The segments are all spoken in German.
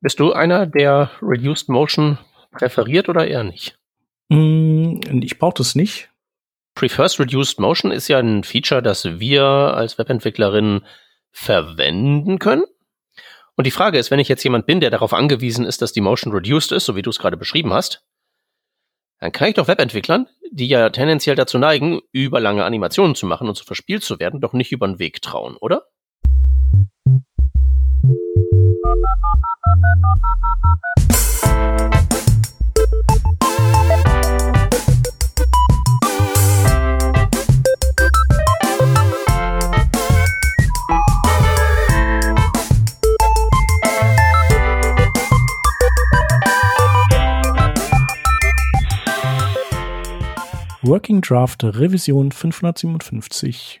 Bist du einer, der Reduced Motion präferiert oder eher nicht? Mm, ich brauche das nicht. Prefers Reduced Motion ist ja ein Feature, das wir als Webentwicklerin verwenden können. Und die Frage ist, wenn ich jetzt jemand bin, der darauf angewiesen ist, dass die Motion reduced ist, so wie du es gerade beschrieben hast, dann kann ich doch Webentwicklern, die ja tendenziell dazu neigen, überlange Animationen zu machen und zu verspielt zu werden, doch nicht über den Weg trauen, oder? Working Draft Revision 557.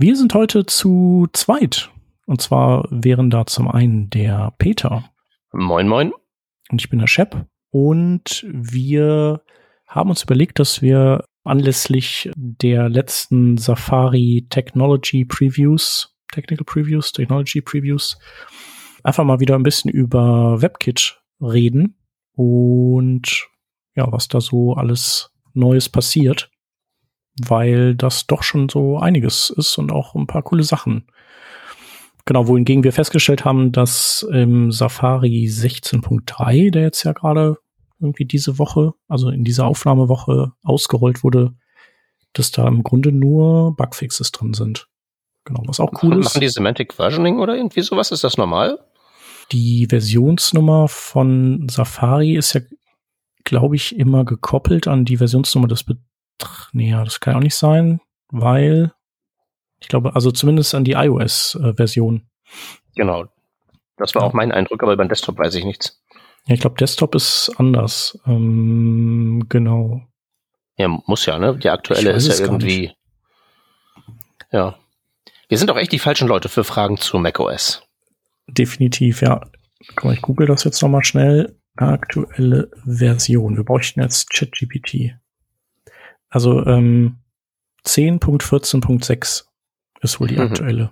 Wir sind heute zu zweit. Und zwar wären da zum einen der Peter. Moin, moin. Und ich bin der Shep. Und wir haben uns überlegt, dass wir anlässlich der letzten Safari Technology Previews, Technical Previews, Technology Previews, einfach mal wieder ein bisschen über WebKit reden und ja, was da so alles Neues passiert, weil das doch schon so einiges ist und auch ein paar coole Sachen. Genau, wohingegen wir festgestellt haben, dass im Safari 16.3, der jetzt ja gerade irgendwie diese Woche, also in dieser Aufnahmewoche ausgerollt wurde, dass da im Grunde nur Bugfixes drin sind. Genau, was auch cool machen, ist. Machen die Semantic Versioning oder irgendwie sowas? Ist das normal? Die Versionsnummer von Safari ist ja, glaube ich, immer gekoppelt an die Versionsnummer des Bet Nee, ja, das kann auch nicht sein, weil ich glaube, also zumindest an die iOS-Version. Genau. Das war ja. auch mein Eindruck, aber beim Desktop weiß ich nichts. Ja, ich glaube, Desktop ist anders. Ähm, genau. Ja, muss ja, ne? Die aktuelle ist ja irgendwie. Ja. Wir sind auch echt die falschen Leute für Fragen zu macOS. Definitiv, ja. Mal, ich google das jetzt nochmal schnell. Aktuelle Version. Wir bräuchten jetzt ChatGPT. Also ähm, 10.14.6 ist wohl die mhm. aktuelle.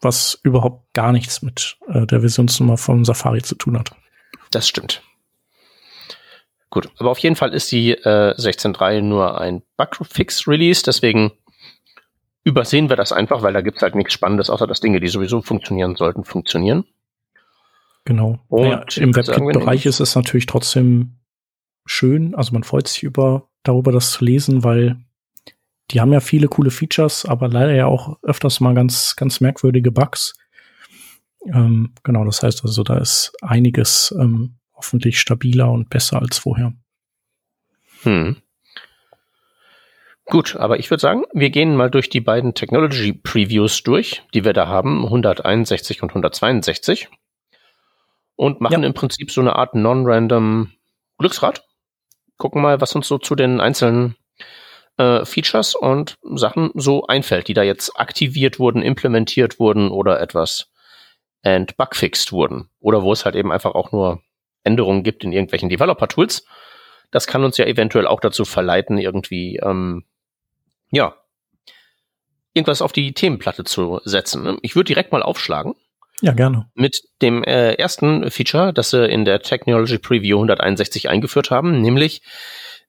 Was überhaupt gar nichts mit äh, der Versionsnummer von Safari zu tun hat. Das stimmt. Gut, aber auf jeden Fall ist die äh, 16.3 nur ein Bugfix-Release, deswegen übersehen wir das einfach, weil da gibt's halt nichts Spannendes, außer dass Dinge, die sowieso funktionieren sollten, funktionieren. Genau. Und naja, im WebKit-Bereich ist es natürlich trotzdem schön. Also man freut sich über darüber, das zu lesen, weil die haben ja viele coole Features, aber leider ja auch öfters mal ganz, ganz merkwürdige Bugs. Ähm, genau, das heißt also, da ist einiges ähm, hoffentlich stabiler und besser als vorher. Hm. Gut, aber ich würde sagen, wir gehen mal durch die beiden Technology Previews durch, die wir da haben, 161 und 162 und machen ja. im Prinzip so eine Art non-random Glücksrad. Gucken mal, was uns so zu den einzelnen äh, Features und Sachen so einfällt, die da jetzt aktiviert wurden, implementiert wurden oder etwas entbugfixed wurden. Oder wo es halt eben einfach auch nur Änderungen gibt in irgendwelchen Developer-Tools. Das kann uns ja eventuell auch dazu verleiten, irgendwie ähm, ja, irgendwas auf die Themenplatte zu setzen. Ich würde direkt mal aufschlagen. Ja, gerne. Mit dem äh, ersten Feature, das sie in der Technology Preview 161 eingeführt haben, nämlich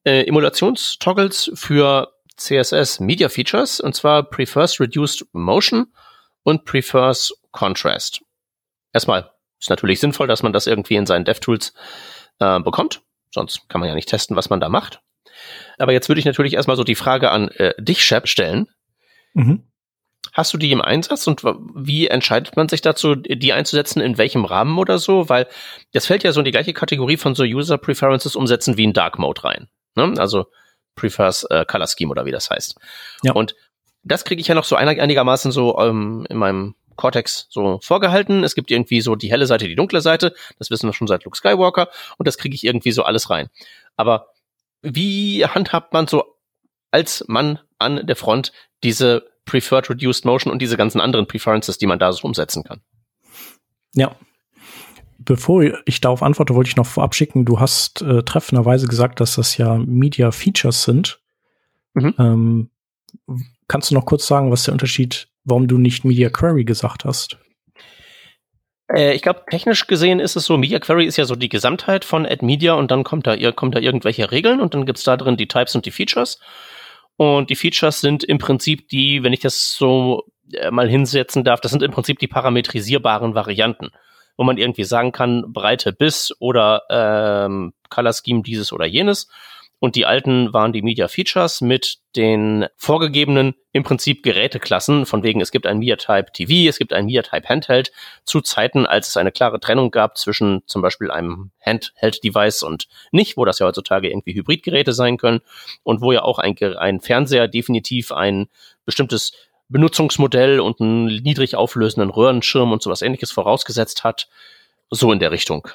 äh, Emulationstoggles für CSS Media Features, und zwar Prefers Reduced Motion und Prefers Contrast. Erstmal ist natürlich sinnvoll, dass man das irgendwie in seinen DevTools äh, bekommt. Sonst kann man ja nicht testen, was man da macht. Aber jetzt würde ich natürlich erstmal so die Frage an äh, dich, Shep, stellen. Mhm. Hast du die im Einsatz und wie entscheidet man sich dazu, die einzusetzen, in welchem Rahmen oder so? Weil das fällt ja so in die gleiche Kategorie von so User Preferences umsetzen wie in Dark Mode rein. Ne? Also Prefers äh, Color Scheme oder wie das heißt. Ja. Und das kriege ich ja noch so einig einigermaßen so ähm, in meinem Cortex so vorgehalten. Es gibt irgendwie so die helle Seite, die dunkle Seite. Das wissen wir schon seit Luke Skywalker. Und das kriege ich irgendwie so alles rein. Aber wie handhabt man so als Mann an der Front diese Preferred Reduced Motion und diese ganzen anderen Preferences, die man da so umsetzen kann? Ja. Bevor ich darauf antworte, wollte ich noch vorab schicken, du hast äh, treffenderweise gesagt, dass das ja Media Features sind. Mhm. Ähm, kannst du noch kurz sagen, was der Unterschied, warum du nicht Media Query gesagt hast? Äh, ich glaube, technisch gesehen ist es so, Media Query ist ja so die Gesamtheit von Add Media und dann kommt da, kommt da irgendwelche Regeln und dann gibt's da drin die Types und die Features. Und die Features sind im Prinzip die, wenn ich das so äh, mal hinsetzen darf, das sind im Prinzip die parametrisierbaren Varianten, wo man irgendwie sagen kann, Breite bis oder ähm, Color Scheme dieses oder jenes. Und die alten waren die Media Features mit den vorgegebenen im Prinzip Geräteklassen, von wegen es gibt ein Media Type TV, es gibt ein Media Type Handheld, zu Zeiten, als es eine klare Trennung gab zwischen zum Beispiel einem Handheld-Device und nicht, wo das ja heutzutage irgendwie Hybridgeräte sein können und wo ja auch ein, ein Fernseher definitiv ein bestimmtes Benutzungsmodell und einen niedrig auflösenden Röhrenschirm und sowas ähnliches vorausgesetzt hat. So in der Richtung.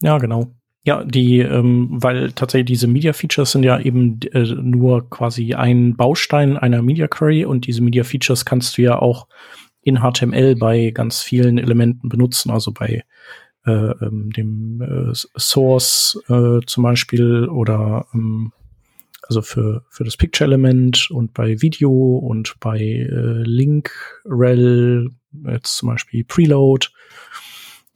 Ja, genau. Ja, die, ähm, weil tatsächlich diese Media Features sind ja eben äh, nur quasi ein Baustein einer Media Query und diese Media Features kannst du ja auch in HTML bei ganz vielen Elementen benutzen, also bei äh, ähm, dem äh, Source äh, zum Beispiel oder ähm, also für, für das Picture-Element und bei Video und bei äh, Link, Rel, jetzt zum Beispiel Preload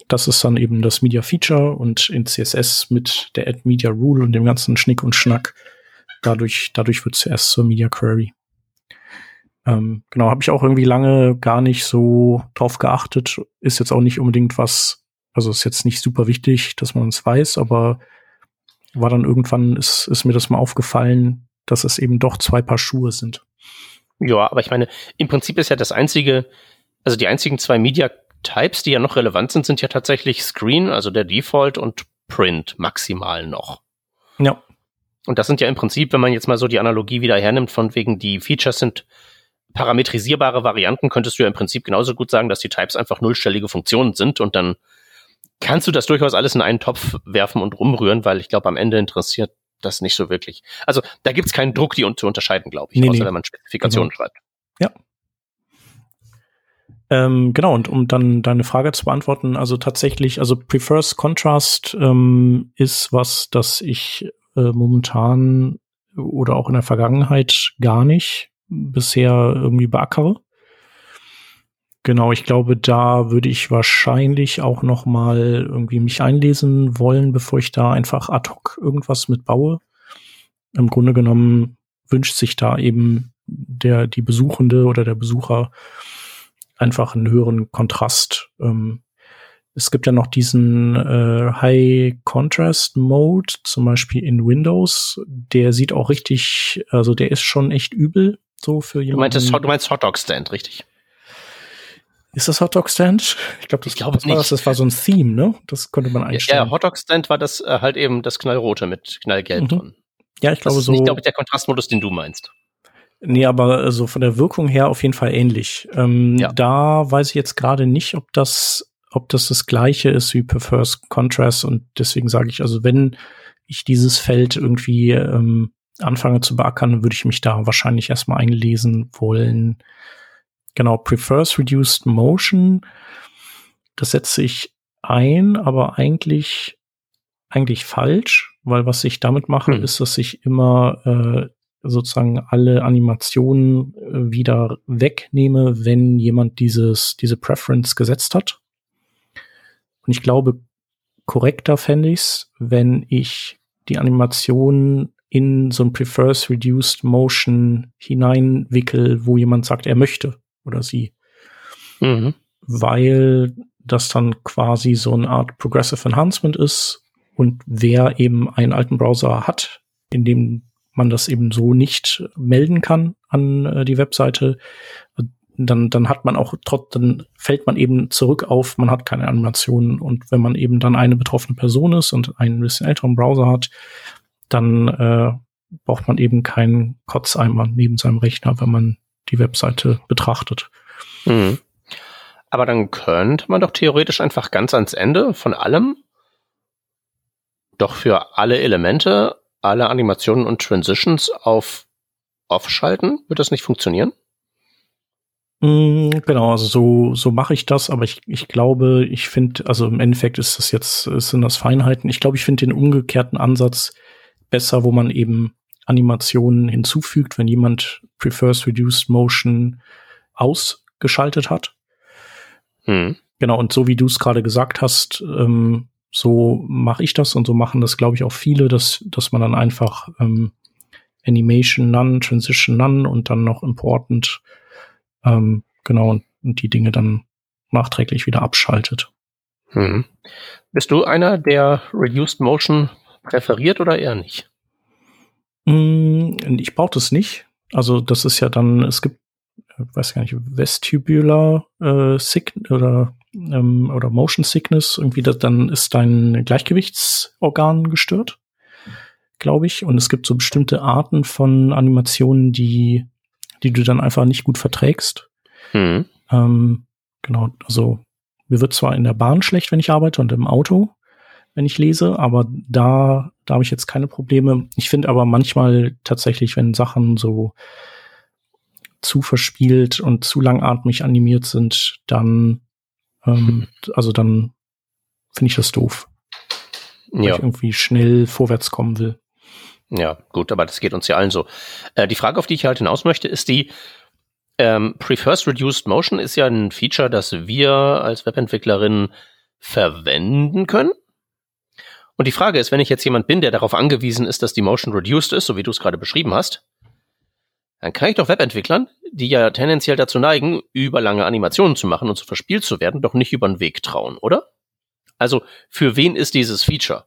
das ist dann eben das Media Feature und in CSS mit der Add Media Rule und dem ganzen Schnick und Schnack. Dadurch, dadurch wird zuerst zur Media Query. Ähm, genau, habe ich auch irgendwie lange gar nicht so drauf geachtet. Ist jetzt auch nicht unbedingt was, also ist jetzt nicht super wichtig, dass man es weiß, aber war dann irgendwann, ist, ist mir das mal aufgefallen, dass es eben doch zwei Paar Schuhe sind. Ja, aber ich meine, im Prinzip ist ja das einzige, also die einzigen zwei Media Types, die ja noch relevant sind, sind ja tatsächlich Screen, also der Default und Print maximal noch. Ja. Und das sind ja im Prinzip, wenn man jetzt mal so die Analogie wieder hernimmt, von wegen die Features sind parametrisierbare Varianten, könntest du ja im Prinzip genauso gut sagen, dass die Types einfach nullstellige Funktionen sind und dann kannst du das durchaus alles in einen Topf werfen und rumrühren, weil ich glaube, am Ende interessiert das nicht so wirklich. Also da gibt es keinen Druck, die zu unterscheiden, glaube ich, nee, außer nee. wenn man Spezifikationen genau. schreibt. Ja, ähm, genau, und um dann deine Frage zu beantworten, also tatsächlich, also Prefers Contrast ähm, ist was, das ich äh, momentan oder auch in der Vergangenheit gar nicht bisher irgendwie beackere. Genau, ich glaube, da würde ich wahrscheinlich auch noch mal irgendwie mich einlesen wollen, bevor ich da einfach ad hoc irgendwas mitbaue. Im Grunde genommen wünscht sich da eben der die Besuchende oder der Besucher einfach einen höheren Kontrast. Ähm, es gibt ja noch diesen äh, High Contrast Mode, zum Beispiel in Windows. Der sieht auch richtig, also der ist schon echt übel, so für jemanden. Du, meinst, du meinst Hotdog Stand, richtig? Ist das Hotdog Stand? Ich glaube, das, ich glaub, das, war, das, das war so ein Theme, ne? Das konnte man einstellen. Ja, Hotdog Stand war das äh, halt eben das Knallrote mit Knallgelb mhm. drin. Ja, ich glaube das ist so. Nicht, glaube ich, der Kontrastmodus, den du meinst. Nee, aber so also von der Wirkung her auf jeden Fall ähnlich. Ähm, ja. Da weiß ich jetzt gerade nicht, ob das, ob das das gleiche ist wie Prefers Contrast und deswegen sage ich, also wenn ich dieses Feld irgendwie ähm, anfange zu beackern, würde ich mich da wahrscheinlich erstmal einlesen wollen. Genau, Prefers Reduced Motion, das setze ich ein, aber eigentlich eigentlich falsch, weil was ich damit mache, hm. ist, dass ich immer äh, sozusagen alle Animationen äh, wieder wegnehme, wenn jemand dieses, diese Preference gesetzt hat. Und ich glaube, korrekter fände ich es, wenn ich die Animation in so ein Prefers Reduced Motion hineinwickel, wo jemand sagt, er möchte oder sie. Mhm. Weil das dann quasi so eine Art Progressive Enhancement ist und wer eben einen alten Browser hat, in dem man das eben so nicht melden kann an äh, die Webseite, dann, dann hat man auch trotz, dann fällt man eben zurück auf, man hat keine Animationen. Und wenn man eben dann eine betroffene Person ist und einen bisschen älteren Browser hat, dann äh, braucht man eben keinen Kotzeimer neben seinem Rechner, wenn man die Webseite betrachtet. Mhm. Aber dann könnte man doch theoretisch einfach ganz ans Ende von allem doch für alle Elemente, alle Animationen und Transitions auf Off schalten. Wird das nicht funktionieren? Mm, genau, also so, so mache ich das, aber ich, ich glaube, ich finde, also im Endeffekt ist das jetzt, sind das Feinheiten. Ich glaube, ich finde den umgekehrten Ansatz besser, wo man eben Animationen hinzufügt, wenn jemand prefers reduced motion ausgeschaltet hat. Hm. Genau, und so wie du es gerade gesagt hast, ähm, so mache ich das und so machen das, glaube ich, auch viele, dass, dass man dann einfach ähm, Animation None, Transition None und dann noch Important, ähm, genau, und, und die Dinge dann nachträglich wieder abschaltet. Hm. Bist du einer, der Reduced Motion präferiert oder eher nicht? Mm, ich brauche das nicht. Also das ist ja dann, es gibt, weiß gar nicht, Vestibular äh, Sick oder ähm, oder Motion Sickness, irgendwie das, dann ist dein Gleichgewichtsorgan gestört, glaube ich. Und es gibt so bestimmte Arten von Animationen, die die du dann einfach nicht gut verträgst. Mhm. Ähm, genau, also mir wird zwar in der Bahn schlecht, wenn ich arbeite und im Auto, wenn ich lese, aber da, da habe ich jetzt keine Probleme. Ich finde aber manchmal tatsächlich, wenn Sachen so zu verspielt und zu langatmig animiert sind, dann, ähm, also dann finde ich das doof. Weil ja. ich irgendwie schnell vorwärts kommen will. Ja, gut, aber das geht uns ja allen so. Äh, die Frage, auf die ich halt hinaus möchte, ist die, ähm, Prefers Reduced Motion ist ja ein Feature, das wir als Webentwicklerinnen verwenden können. Und die Frage ist, wenn ich jetzt jemand bin, der darauf angewiesen ist, dass die Motion reduced ist, so wie du es gerade beschrieben hast, dann kann ich doch Webentwicklern, die ja tendenziell dazu neigen, überlange Animationen zu machen und zu verspielt zu werden, doch nicht über den Weg trauen, oder? Also, für wen ist dieses Feature?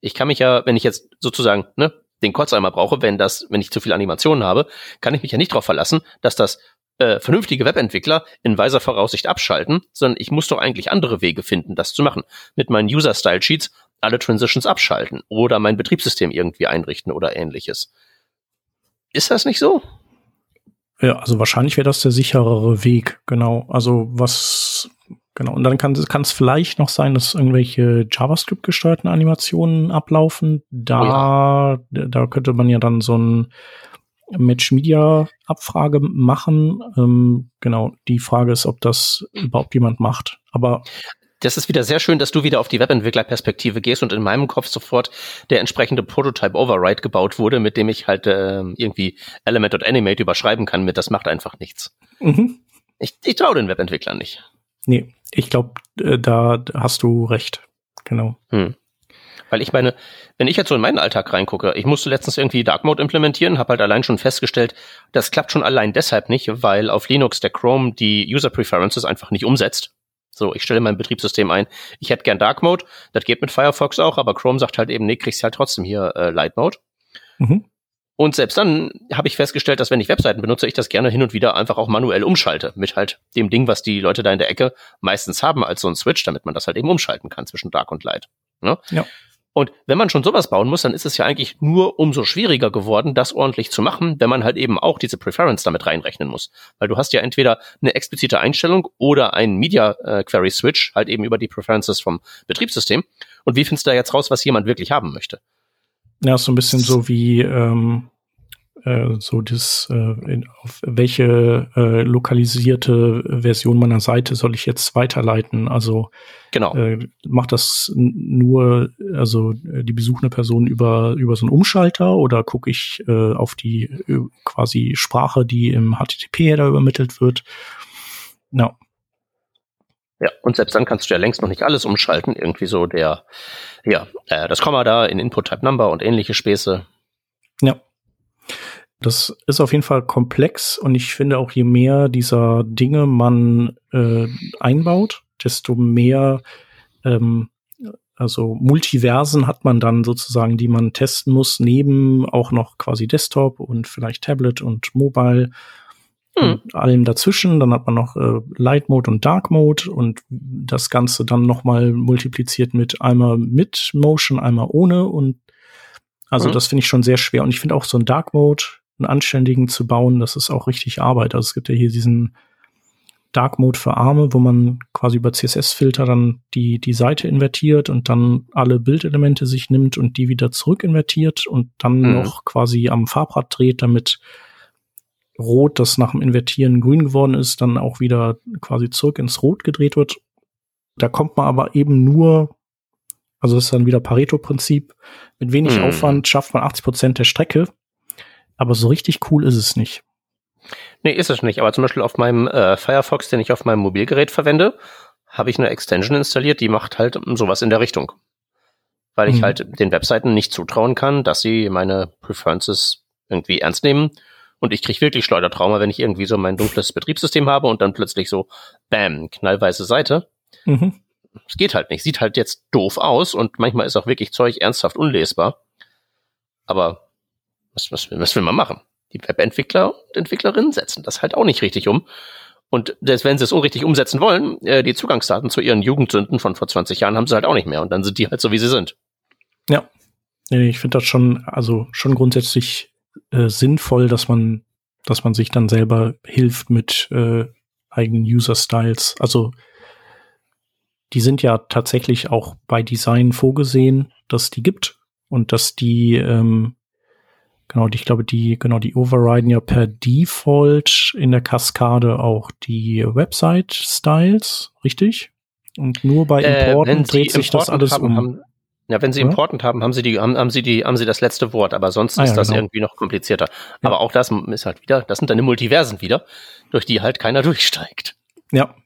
Ich kann mich ja, wenn ich jetzt sozusagen, ne, den Kotzeimer brauche, wenn das, wenn ich zu viel Animationen habe, kann ich mich ja nicht darauf verlassen, dass das äh, vernünftige Webentwickler in weiser Voraussicht abschalten, sondern ich muss doch eigentlich andere Wege finden, das zu machen. Mit meinen User-Style-Sheets alle Transitions abschalten oder mein Betriebssystem irgendwie einrichten oder ähnliches. Ist das nicht so? Ja, also wahrscheinlich wäre das der sicherere Weg, genau. Also was, genau. Und dann kann es vielleicht noch sein, dass irgendwelche JavaScript-gesteuerten Animationen ablaufen. Da, oh ja. da könnte man ja dann so ein Match-Media-Abfrage machen. Ähm, genau, die Frage ist, ob das überhaupt jemand macht. Aber das ist wieder sehr schön, dass du wieder auf die Webentwicklerperspektive gehst und in meinem Kopf sofort der entsprechende Prototype Override gebaut wurde, mit dem ich halt äh, irgendwie Element und Animate überschreiben kann mit, das macht einfach nichts. Mhm. Ich, ich traue den Webentwicklern nicht. Nee, ich glaube, äh, da hast du recht. Genau. Hm. Weil ich meine, wenn ich jetzt so in meinen Alltag reingucke, ich musste letztens irgendwie Dark Mode implementieren, habe halt allein schon festgestellt, das klappt schon allein deshalb nicht, weil auf Linux der Chrome die User Preferences einfach nicht umsetzt. So, ich stelle mein Betriebssystem ein. Ich hätte gern Dark Mode, das geht mit Firefox auch, aber Chrome sagt halt eben, nee, kriegst halt trotzdem hier äh, Light Mode. Mhm. Und selbst dann habe ich festgestellt, dass wenn ich Webseiten benutze, ich das gerne hin und wieder einfach auch manuell umschalte. Mit halt dem Ding, was die Leute da in der Ecke meistens haben als so ein Switch, damit man das halt eben umschalten kann zwischen Dark und Light. Ne? Ja. Und wenn man schon sowas bauen muss, dann ist es ja eigentlich nur umso schwieriger geworden, das ordentlich zu machen, wenn man halt eben auch diese Preference damit reinrechnen muss. Weil du hast ja entweder eine explizite Einstellung oder ein Media äh, Query Switch, halt eben über die Preferences vom Betriebssystem. Und wie findest du da jetzt raus, was jemand wirklich haben möchte? Ja, so ein bisschen so wie ähm, äh, so das, äh, in, auf welche äh, lokalisierte Version meiner Seite soll ich jetzt weiterleiten? Also genau. äh, macht das nur, also äh, die besuchende Person über, über so einen Umschalter oder gucke ich äh, auf die äh, quasi Sprache, die im HTTP-Header übermittelt wird? Ja. Ja, und selbst dann kannst du ja längst noch nicht alles umschalten. Irgendwie so der, ja, äh, das Komma da in Input Type Number und ähnliche Späße. Ja. Das ist auf jeden Fall komplex und ich finde auch, je mehr dieser Dinge man äh, einbaut, desto mehr, ähm, also Multiversen hat man dann sozusagen, die man testen muss, neben auch noch quasi Desktop und vielleicht Tablet und Mobile hm. und allem dazwischen. Dann hat man noch äh, Light Mode und Dark Mode und das Ganze dann nochmal multipliziert mit einmal mit Motion, einmal ohne und also mhm. das finde ich schon sehr schwer. Und ich finde auch so ein Dark Mode einen anständigen zu bauen, das ist auch richtig Arbeit. Also es gibt ja hier diesen Dark Mode für Arme, wo man quasi über CSS-Filter dann die, die Seite invertiert und dann alle Bildelemente sich nimmt und die wieder zurück invertiert und dann mhm. noch quasi am Farbrad dreht, damit Rot, das nach dem Invertieren grün geworden ist, dann auch wieder quasi zurück ins Rot gedreht wird. Da kommt man aber eben nur, also ist dann wieder Pareto-Prinzip, mit wenig mhm. Aufwand schafft man 80 Prozent der Strecke. Aber so richtig cool ist es nicht. Nee, ist es nicht. Aber zum Beispiel auf meinem äh, Firefox, den ich auf meinem Mobilgerät verwende, habe ich eine Extension installiert, die macht halt sowas in der Richtung. Weil ich mhm. halt den Webseiten nicht zutrauen kann, dass sie meine Preferences irgendwie ernst nehmen. Und ich kriege wirklich Schleudertrauma, wenn ich irgendwie so mein dunkles Betriebssystem habe und dann plötzlich so, bam, knallweiße Seite. Mhm. Es geht halt nicht. Sieht halt jetzt doof aus und manchmal ist auch wirklich Zeug ernsthaft unlesbar. Aber was, was, was will man machen? Die Webentwickler und Entwicklerinnen setzen das halt auch nicht richtig um. Und selbst wenn sie es unrichtig umsetzen wollen, äh, die Zugangsdaten zu ihren Jugendsünden von vor 20 Jahren haben sie halt auch nicht mehr. Und dann sind die halt so, wie sie sind. Ja. Ich finde das schon, also schon grundsätzlich äh, sinnvoll, dass man, dass man sich dann selber hilft mit äh, eigenen User-Styles. Also die sind ja tatsächlich auch bei Design vorgesehen, dass die gibt und dass die ähm, Genau, ich glaube, die, genau, die overriden ja per Default in der Kaskade auch die Website-Styles, richtig? Und nur bei äh, Importen äh, dreht sich das alles haben, um. Haben, ja, wenn sie ja? Important haben, haben sie die, haben, haben sie die, haben sie das letzte Wort, aber sonst ah, ist ja, das genau. irgendwie noch komplizierter. Ja. Aber auch das ist halt wieder, das sind dann die Multiversen wieder, durch die halt keiner durchsteigt. Ja.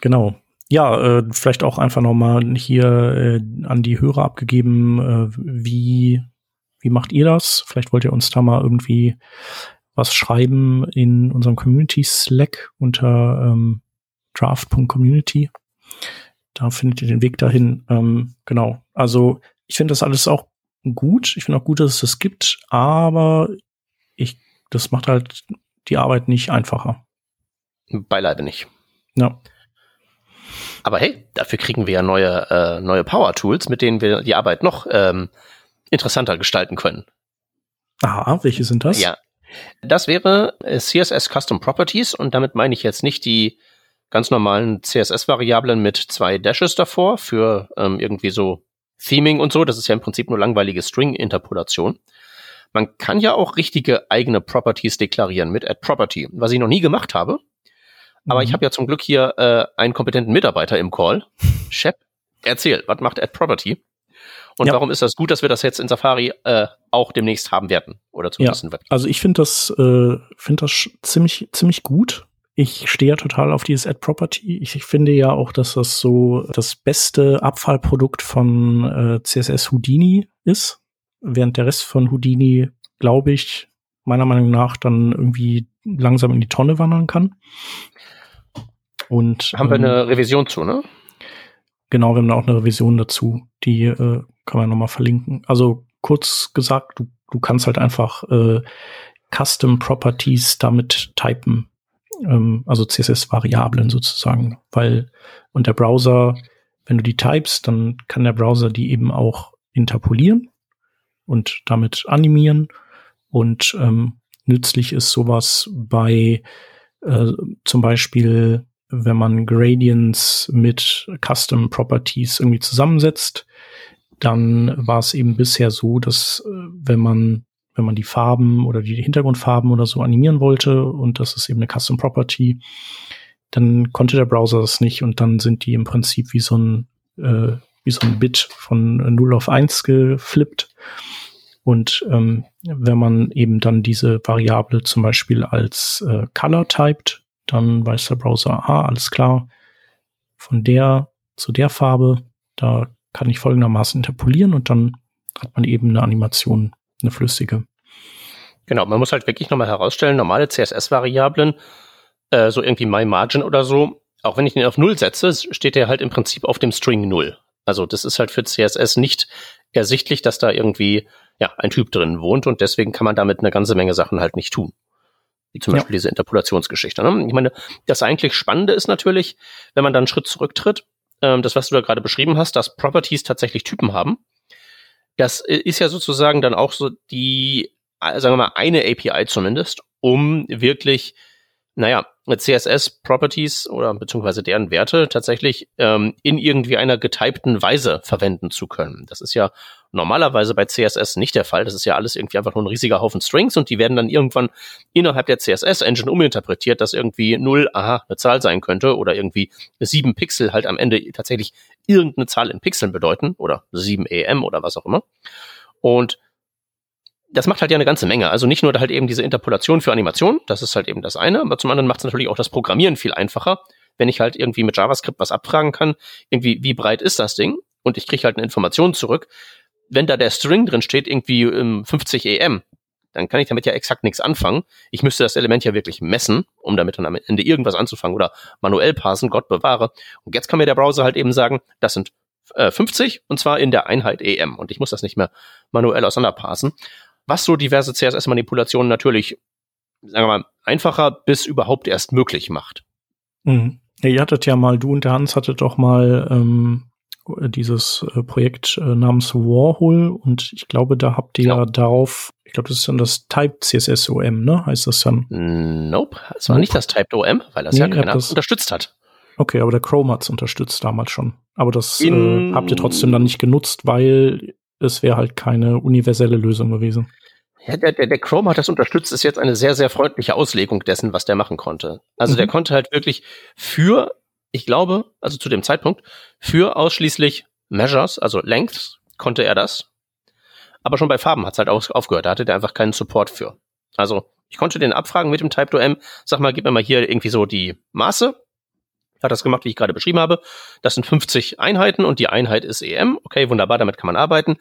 Genau. Ja, äh, vielleicht auch einfach nochmal hier äh, an die Hörer abgegeben, äh, wie, wie macht ihr das? Vielleicht wollt ihr uns da mal irgendwie was schreiben in unserem Community Slack unter ähm, draft.community. Da findet ihr den Weg dahin. Ähm, genau. Also ich finde das alles auch gut. Ich finde auch gut, dass es das gibt, aber ich, das macht halt die Arbeit nicht einfacher. Beileibe nicht. Ja. Aber hey, dafür kriegen wir ja neue, äh, neue Power-Tools, mit denen wir die Arbeit noch ähm, interessanter gestalten können. Aha, welche sind das? Ja. Das wäre äh, CSS Custom Properties und damit meine ich jetzt nicht die ganz normalen CSS-Variablen mit zwei Dashes davor für ähm, irgendwie so Theming und so. Das ist ja im Prinzip nur langweilige String-Interpolation. Man kann ja auch richtige eigene Properties deklarieren mit Add Property, was ich noch nie gemacht habe. Aber mhm. ich habe ja zum Glück hier äh, einen kompetenten Mitarbeiter im Call. Shep, erzähl, was macht Ad Property? Und ja. warum ist das gut, dass wir das jetzt in Safari äh, auch demnächst haben werden? Oder zumindest ja. Also ich finde das, äh, finde das ziemlich, ziemlich gut. Ich stehe ja total auf dieses Ad Property. Ich, ich, finde ja auch, dass das so das beste Abfallprodukt von äh, CSS Houdini ist. Während der Rest von Houdini, glaube ich, meiner Meinung nach dann irgendwie langsam in die Tonne wandern kann. Und haben ähm, wir eine Revision zu, ne? Genau, wir haben da auch eine Revision dazu, die äh, kann man nochmal verlinken. Also kurz gesagt, du, du kannst halt einfach äh, Custom Properties damit typen, ähm, also CSS-Variablen sozusagen, weil und der Browser, wenn du die typest, dann kann der Browser die eben auch interpolieren und damit animieren und ähm, nützlich ist sowas bei äh, zum Beispiel wenn man Gradients mit Custom Properties irgendwie zusammensetzt, dann war es eben bisher so, dass äh, wenn man wenn man die Farben oder die Hintergrundfarben oder so animieren wollte und das ist eben eine Custom Property, dann konnte der Browser das nicht und dann sind die im Prinzip wie so ein äh, wie so ein Bit von 0 auf 1 geflippt. Und ähm, wenn man eben dann diese Variable zum Beispiel als äh, Color typed, dann weiß der Browser, aha, alles klar, von der zu der Farbe, da kann ich folgendermaßen interpolieren und dann hat man eben eine Animation, eine flüssige. Genau, man muss halt wirklich nochmal herausstellen, normale CSS-Variablen, äh, so irgendwie MyMargin oder so, auch wenn ich den auf Null setze, steht der halt im Prinzip auf dem String Null. Also das ist halt für CSS nicht ersichtlich, dass da irgendwie ja ein Typ drin wohnt und deswegen kann man damit eine ganze Menge Sachen halt nicht tun. Wie zum ja. Beispiel diese Interpolationsgeschichte. Ne? Ich meine, das eigentlich Spannende ist natürlich, wenn man dann einen Schritt zurücktritt, ähm, das, was du da gerade beschrieben hast, dass Properties tatsächlich Typen haben. Das ist ja sozusagen dann auch so die, äh, sagen wir mal, eine API zumindest, um wirklich naja, CSS-Properties oder beziehungsweise deren Werte tatsächlich ähm, in irgendwie einer getypten Weise verwenden zu können. Das ist ja normalerweise bei CSS nicht der Fall. Das ist ja alles irgendwie einfach nur ein riesiger Haufen Strings und die werden dann irgendwann innerhalb der CSS-Engine uminterpretiert, dass irgendwie 0, aha, eine Zahl sein könnte oder irgendwie 7 Pixel halt am Ende tatsächlich irgendeine Zahl in Pixeln bedeuten oder 7 EM oder was auch immer. Und das macht halt ja eine ganze Menge. Also nicht nur halt eben diese Interpolation für Animation, das ist halt eben das eine, aber zum anderen macht es natürlich auch das Programmieren viel einfacher, wenn ich halt irgendwie mit JavaScript was abfragen kann, irgendwie, wie breit ist das Ding? Und ich kriege halt eine Information zurück. Wenn da der String drin steht, irgendwie im 50 EM, dann kann ich damit ja exakt nichts anfangen. Ich müsste das Element ja wirklich messen, um damit dann am Ende irgendwas anzufangen oder manuell parsen, Gott bewahre. Und jetzt kann mir der Browser halt eben sagen, das sind äh, 50 und zwar in der Einheit EM und ich muss das nicht mehr manuell auseinanderparsen was so diverse CSS-Manipulationen natürlich, sagen wir mal, einfacher bis überhaupt erst möglich macht. Mhm. Ja, ihr hattet ja mal, du und der Hans hattet doch mal ähm, dieses äh, Projekt äh, namens Warhol und ich glaube, da habt ihr ja genau. darauf, ich glaube, das ist dann das Type CSS OM, ne? Heißt das dann? Nope, es war nope. nicht das Type OM, weil das nee, ja keiner das unterstützt hat. Okay, aber der Chrome hat's unterstützt damals schon. Aber das äh, habt ihr trotzdem dann nicht genutzt, weil es wäre halt keine universelle Lösung gewesen. Ja, der, der, der Chrome hat das unterstützt, ist jetzt eine sehr, sehr freundliche Auslegung dessen, was der machen konnte. Also mhm. der konnte halt wirklich für, ich glaube, also zu dem Zeitpunkt, für ausschließlich Measures, also Lengths, konnte er das. Aber schon bei Farben hat es halt auch aufgehört. Da hatte der einfach keinen Support für. Also ich konnte den abfragen mit dem Type2M, sag mal, gib mir mal hier irgendwie so die Maße. Hat das gemacht, wie ich gerade beschrieben habe. Das sind 50 Einheiten und die Einheit ist EM. Okay, wunderbar, damit kann man arbeiten.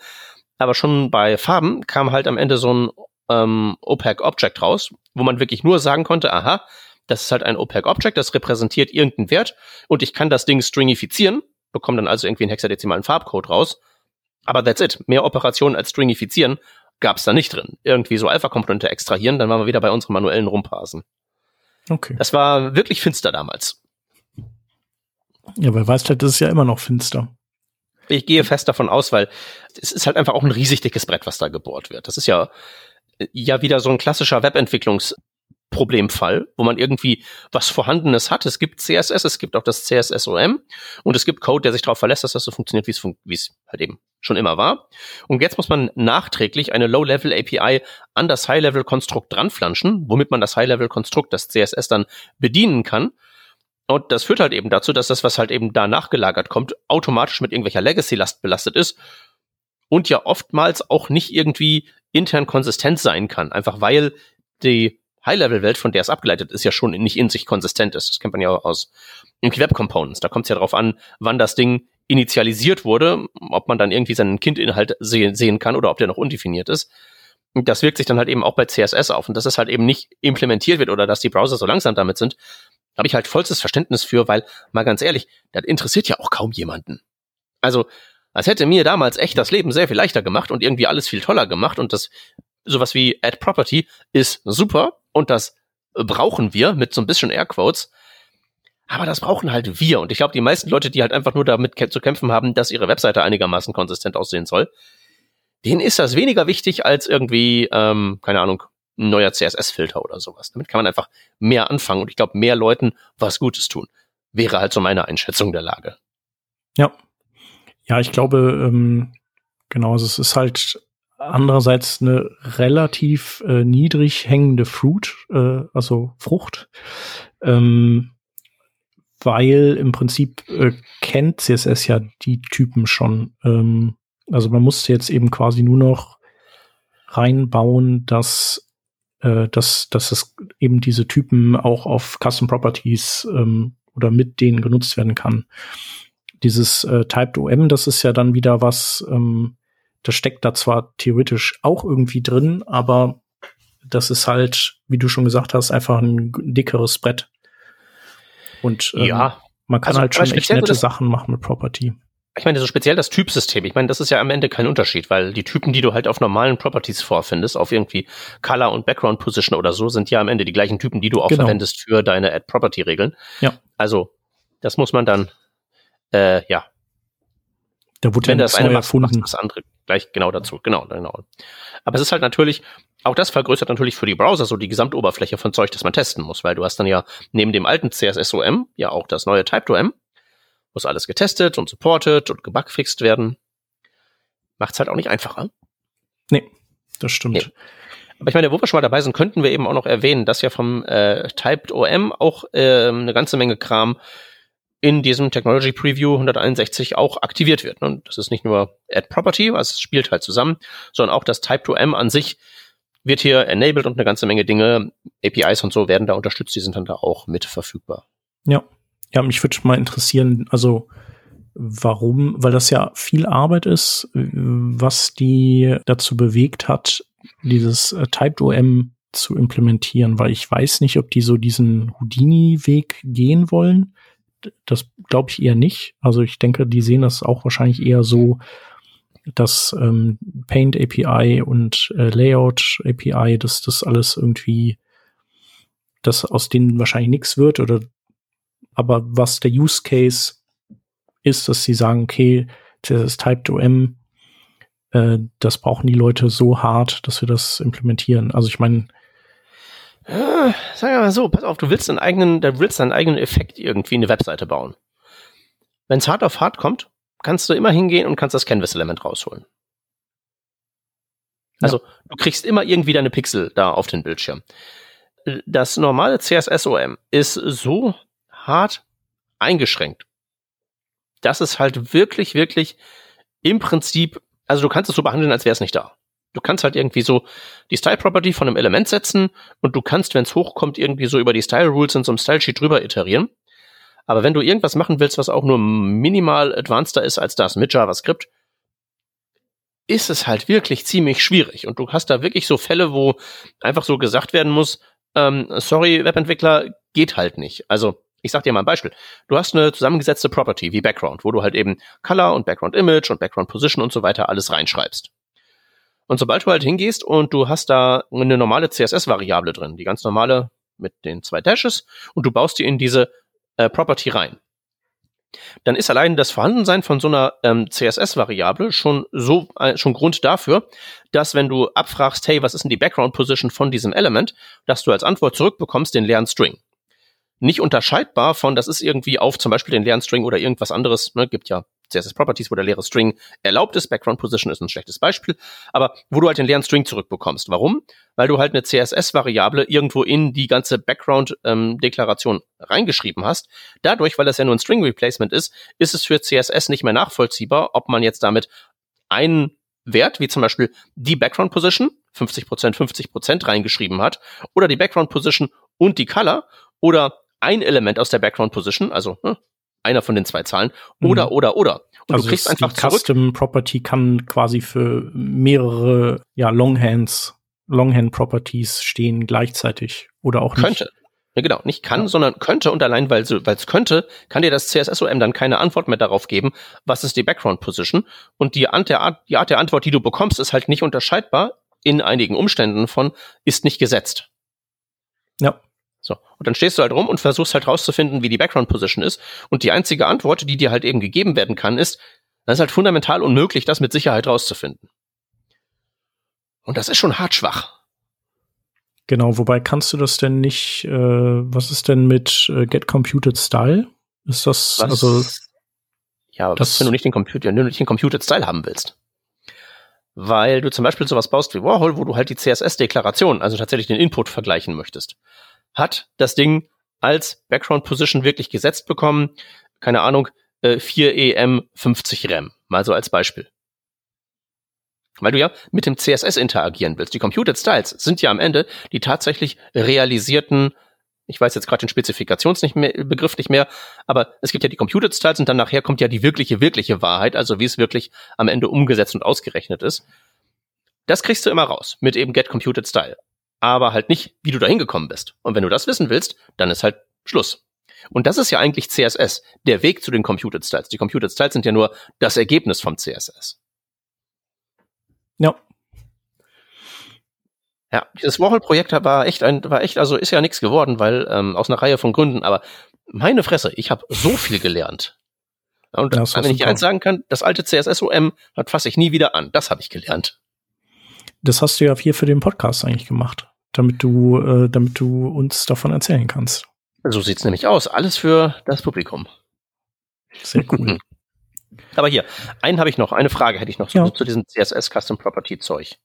Aber schon bei Farben kam halt am Ende so ein ähm, opaque Object raus, wo man wirklich nur sagen konnte, aha, das ist halt ein opaque Object, das repräsentiert irgendeinen Wert und ich kann das Ding stringifizieren, bekomme dann also irgendwie einen hexadezimalen Farbcode raus. Aber that's it. Mehr Operationen als stringifizieren gab es da nicht drin. Irgendwie so Alpha-Komponente extrahieren, dann waren wir wieder bei unseren manuellen Rumparsen. Okay. Das war wirklich finster damals. Ja, halt, das ist ja immer noch finster. Ich gehe fest davon aus, weil es ist halt einfach auch ein riesig dickes Brett, was da gebohrt wird. Das ist ja, ja wieder so ein klassischer Webentwicklungsproblemfall, wo man irgendwie was Vorhandenes hat. Es gibt CSS, es gibt auch das CSSOM und es gibt Code, der sich darauf verlässt, dass das so funktioniert, wie es, fun wie es halt eben schon immer war. Und jetzt muss man nachträglich eine Low-Level API an das High-Level-Konstrukt dranflanschen, womit man das High-Level-Konstrukt, das CSS dann bedienen kann. Und das führt halt eben dazu, dass das, was halt eben da nachgelagert kommt, automatisch mit irgendwelcher Legacy-Last belastet ist und ja oftmals auch nicht irgendwie intern konsistent sein kann, einfach weil die High-Level-Welt, von der es abgeleitet ist, ja schon nicht in sich konsistent ist. Das kennt man ja aus Web Components. Da kommt es ja darauf an, wann das Ding initialisiert wurde, ob man dann irgendwie seinen Kindinhalt sehen, sehen kann oder ob der noch undefiniert ist. Das wirkt sich dann halt eben auch bei CSS auf. Und dass es halt eben nicht implementiert wird oder dass die Browser so langsam damit sind, habe ich halt vollstes Verständnis für, weil, mal ganz ehrlich, das interessiert ja auch kaum jemanden. Also, als hätte mir damals echt das Leben sehr viel leichter gemacht und irgendwie alles viel toller gemacht und das sowas wie Add Property ist super und das brauchen wir mit so ein bisschen Airquotes. Aber das brauchen halt wir. Und ich glaube, die meisten Leute, die halt einfach nur damit zu kämpfen haben, dass ihre Webseite einigermaßen konsistent aussehen soll, denen ist das weniger wichtig als irgendwie, ähm, keine Ahnung, ein neuer CSS-Filter oder sowas. Damit kann man einfach mehr anfangen und ich glaube, mehr Leuten was Gutes tun. Wäre halt so meine Einschätzung der Lage. Ja. Ja, ich glaube, ähm, genau, also es ist halt andererseits eine relativ äh, niedrig hängende Fruit, äh, also Frucht, ähm, weil im Prinzip äh, kennt CSS ja die Typen schon. Ähm, also man muss jetzt eben quasi nur noch reinbauen, dass äh, dass, dass es eben diese Typen auch auf Custom Properties ähm, oder mit denen genutzt werden kann. Dieses äh, Typed OM, das ist ja dann wieder was, ähm, das steckt da zwar theoretisch auch irgendwie drin, aber das ist halt, wie du schon gesagt hast, einfach ein dickeres Brett. Und ähm, ja, man kann also, halt schon echt nette Sachen machen mit Property ich meine, so speziell das Typsystem, ich meine, das ist ja am Ende kein Unterschied, weil die Typen, die du halt auf normalen Properties vorfindest, auf irgendwie Color und Background Position oder so, sind ja am Ende die gleichen Typen, die du auch genau. verwendest für deine Add Property Regeln. Ja. Also, das muss man dann, äh, ja, Da wurde Wenn ja das eine macht, macht das andere gleich genau dazu. Genau, genau. Aber es ist halt natürlich, auch das vergrößert natürlich für die Browser so die Gesamtoberfläche von Zeug, das man testen muss, weil du hast dann ja neben dem alten CSSOM ja auch das neue Type2M, muss alles getestet und supported und gebugfixt werden. Macht's halt auch nicht einfacher. Nee, das stimmt. Nee. Aber ich meine, wo wir schon mal dabei sind, könnten wir eben auch noch erwähnen, dass ja vom äh, Typed OM auch äh, eine ganze Menge Kram in diesem Technology Preview 161 auch aktiviert wird. Ne? Und das ist nicht nur Add Property, also es spielt halt zusammen, sondern auch das Type2M an sich wird hier enabled und eine ganze Menge Dinge, APIs und so werden da unterstützt, die sind dann da auch mit verfügbar. Ja. Ja, mich würde mal interessieren, also warum, weil das ja viel Arbeit ist, was die dazu bewegt hat, dieses äh, Typed OM zu implementieren, weil ich weiß nicht, ob die so diesen Houdini-Weg gehen wollen. Das glaube ich eher nicht. Also ich denke, die sehen das auch wahrscheinlich eher so, dass ähm, Paint API und äh, Layout API, dass das alles irgendwie, dass aus denen wahrscheinlich nichts wird oder aber was der Use Case ist, dass sie sagen, okay, das Typed OM, äh, das brauchen die Leute so hart, dass wir das implementieren. Also ich meine, Äh, Sagen wir mal so, pass auf, du willst einen eigenen, du willst einen eigenen Effekt irgendwie in eine Webseite bauen. Wenn es hart auf hart kommt, kannst du immer hingehen und kannst das Canvas-Element rausholen. Also du kriegst immer irgendwie deine Pixel da auf den Bildschirm. Das normale CSS-OM ist so hart eingeschränkt, dass es halt wirklich, wirklich im Prinzip, also du kannst es so behandeln, als wäre es nicht da. Du kannst halt irgendwie so die Style-Property von einem Element setzen und du kannst, wenn es hochkommt, irgendwie so über die Style-Rules in so einem Style-Sheet drüber iterieren. Aber wenn du irgendwas machen willst, was auch nur minimal advanceder ist als das mit JavaScript, ist es halt wirklich ziemlich schwierig. Und du hast da wirklich so Fälle, wo einfach so gesagt werden muss, ähm, sorry, Webentwickler, geht halt nicht. Also, ich sag dir mal ein Beispiel. Du hast eine zusammengesetzte Property wie Background, wo du halt eben Color und Background Image und Background Position und so weiter alles reinschreibst. Und sobald du halt hingehst und du hast da eine normale CSS-Variable drin, die ganz normale mit den zwei Dashes, und du baust die in diese äh, Property rein, dann ist allein das Vorhandensein von so einer ähm, CSS-Variable schon so äh, schon Grund dafür, dass wenn du abfragst, hey, was ist denn die Background Position von diesem Element, dass du als Antwort zurückbekommst den leeren String. Nicht unterscheidbar von, das ist irgendwie auf zum Beispiel den leeren String oder irgendwas anderes, ne, gibt ja CSS Properties, wo der leere String erlaubt ist. Background Position ist ein schlechtes Beispiel, aber wo du halt den leeren String zurückbekommst. Warum? Weil du halt eine CSS-Variable irgendwo in die ganze Background-Deklaration reingeschrieben hast. Dadurch, weil das ja nur ein String Replacement ist, ist es für CSS nicht mehr nachvollziehbar, ob man jetzt damit einen Wert, wie zum Beispiel die Background Position, 50%, 50% reingeschrieben hat, oder die Background Position und die Color, oder ein Element aus der Background Position, also ne, einer von den zwei Zahlen, oder, Mhm. oder, oder. Und also du kriegst einfach die zurück. Custom Property kann quasi für mehrere ja, Longhands, Longhand Properties stehen gleichzeitig oder auch nicht. Könnte. Ja, genau, nicht kann, Ja. sondern könnte und allein weil es könnte, kann dir das CSSOM dann keine Antwort mehr darauf geben, was ist die Background Position und die Art der, Art, die Art der Antwort, die du bekommst, ist halt nicht unterscheidbar in einigen Umständen von ist nicht gesetzt. Ja. So. Und dann stehst du halt rum und versuchst halt rauszufinden, wie die Background Position ist. Und die einzige Antwort, die dir halt eben gegeben werden kann, ist, das ist halt fundamental unmöglich, das mit Sicherheit rauszufinden. Und das ist schon hart schwach. Genau, wobei kannst du das denn nicht, äh, was ist denn mit äh, Get Computed Style? Ist das, Was, also, ja, aber das- was, wenn du nicht den Computer, wenn du nicht den Computed Style haben willst? Weil du zum Beispiel sowas baust wie Warhol, wo du halt die CSS-Deklaration, also tatsächlich den Input vergleichen möchtest. Hat das Ding als Background Position wirklich gesetzt bekommen? Keine Ahnung, äh, 4EM 50 RAM. Mal so als Beispiel. Weil du ja mit dem CSS interagieren willst. Die Computed Styles sind ja am Ende die tatsächlich realisierten, ich weiß jetzt gerade den Spezifikations nicht nicht mehr, aber es gibt ja die Computed Styles und dann nachher kommt ja die wirkliche, wirkliche Wahrheit, also wie es wirklich am Ende umgesetzt und ausgerechnet ist. Das kriegst du immer raus mit eben Get Computed Style. Aber halt nicht, wie du da hingekommen bist. Und wenn du das wissen willst, dann ist halt Schluss. Und das ist ja eigentlich CSS, der Weg zu den Computed Styles. Die Computed Styles sind ja nur das Ergebnis vom CSS. ja, Ja, dieses Warhol-Projekt war echt ein, war echt, also ist ja nichts geworden, weil ähm, aus einer Reihe von Gründen, aber meine Fresse, ich habe so viel gelernt. Und ja, wenn ich eins sagen kann, das alte CSS-OM, das fasse ich nie wieder an. Das habe ich gelernt. Das hast du ja hier für den Podcast eigentlich gemacht, damit du, äh, damit du uns davon erzählen kannst. So sieht's nämlich aus. Alles für das Publikum. Sehr cool. Aber hier, einen habe ich noch, eine Frage hätte ich noch ja. zu diesem CSS Custom Property Zeug.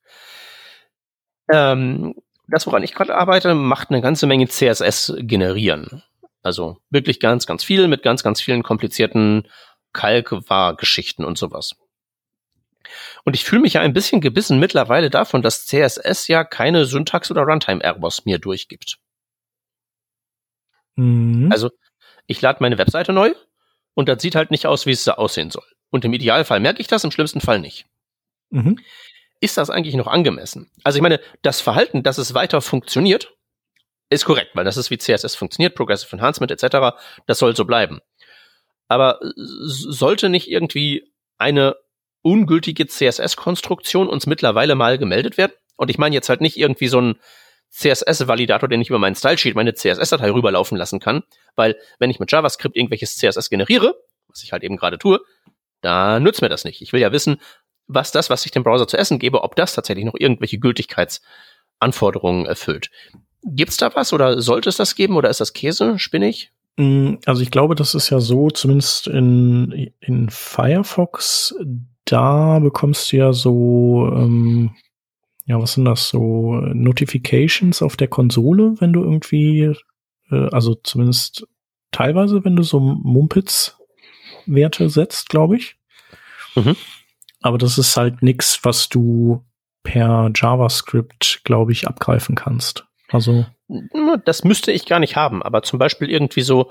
Ähm, das, woran ich gerade arbeite, macht eine ganze Menge CSS generieren. Also wirklich ganz, ganz viel mit ganz, ganz vielen komplizierten Kalk-War-Geschichten und sowas. Und ich fühle mich ja ein bisschen gebissen mittlerweile davon, dass CSS ja keine Syntax- oder Runtime-Errors mir durchgibt. Mhm. Also ich lade meine Webseite neu und das sieht halt nicht aus, wie es da aussehen soll. Und im Idealfall merke ich das, im schlimmsten Fall nicht. Mhm. Ist das eigentlich noch angemessen? Also ich meine, das Verhalten, dass es weiter funktioniert, ist korrekt, weil das ist wie CSS funktioniert, Progressive Enhancement etc. Das soll so bleiben. Aber sollte nicht irgendwie eine ungültige CSS-Konstruktion uns mittlerweile mal gemeldet werden? Und ich meine jetzt halt nicht irgendwie so ein CSS-Validator, den ich über meinen Style-Sheet meine CSS-Datei rüberlaufen lassen kann, weil wenn ich mit JavaScript irgendwelches CSS generiere, was ich halt eben gerade tue, da nützt mir das nicht. Ich will ja wissen, was das, was ich dem Browser zu essen gebe, ob das tatsächlich noch irgendwelche Gültigkeitsanforderungen erfüllt. Gibt's da was oder sollte es das geben oder ist das Käse, spinnig? Mm, also ich glaube, das ist ja so, zumindest in, in Firefox, da bekommst du ja so, ähm, ja, was sind das, so Notifications auf der Konsole, wenn du irgendwie, äh, also zumindest teilweise, wenn du so Mumpitz-Werte setzt, glaube ich. Mhm. Aber das ist halt nix, was du per JavaScript, glaube ich, abgreifen kannst. Also. Das müsste ich gar nicht haben, aber zum Beispiel irgendwie so,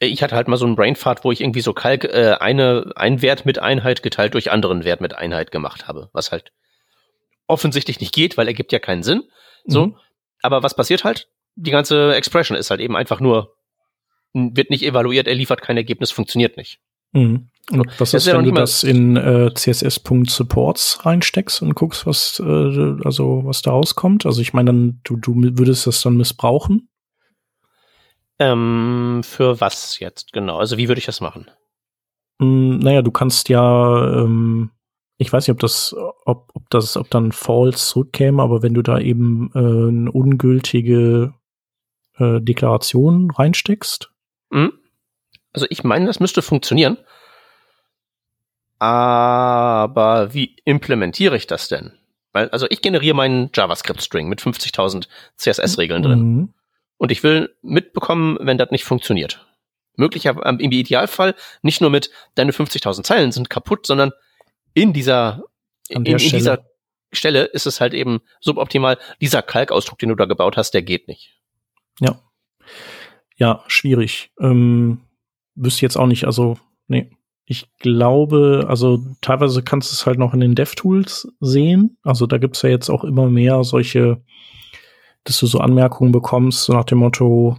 ich hatte halt mal so einen Brainfart, wo ich irgendwie so Kalk, äh, eine, ein Wert mit Einheit geteilt durch anderen Wert mit Einheit gemacht habe, was halt offensichtlich nicht geht, weil er gibt ja keinen Sinn. So. Mhm. Aber was passiert halt? Die ganze Expression ist halt eben einfach nur, wird nicht evaluiert, er liefert kein Ergebnis, funktioniert nicht. Mhm. Und was ist, ist wenn du das in äh, css.supports reinsteckst und guckst, was äh, also was da rauskommt? Also ich meine, dann du, du würdest das dann missbrauchen? Ähm, für was jetzt genau? Also wie würde ich das machen? Mm, naja, du kannst ja, ähm, ich weiß nicht, ob das, ob, ob das, ob dann False zurückkäme, aber wenn du da eben äh, eine ungültige äh, Deklaration reinsteckst. Mhm. Also ich meine, das müsste funktionieren. Aber wie implementiere ich das denn? Weil, also ich generiere meinen JavaScript-String mit 50.000 CSS-Regeln drin. Mhm. Und ich will mitbekommen, wenn das nicht funktioniert. Möglicherweise ähm, im Idealfall nicht nur mit deine 50.000 Zeilen sind kaputt, sondern in dieser, in, in, dieser Stelle ist es halt eben suboptimal. Dieser Kalkausdruck, den du da gebaut hast, der geht nicht. Ja. Ja, schwierig. Ähm, wüsste jetzt auch nicht, also, nee. Ich glaube, also teilweise kannst du es halt noch in den DevTools sehen. Also da gibt's ja jetzt auch immer mehr solche, dass du so Anmerkungen bekommst, so nach dem Motto,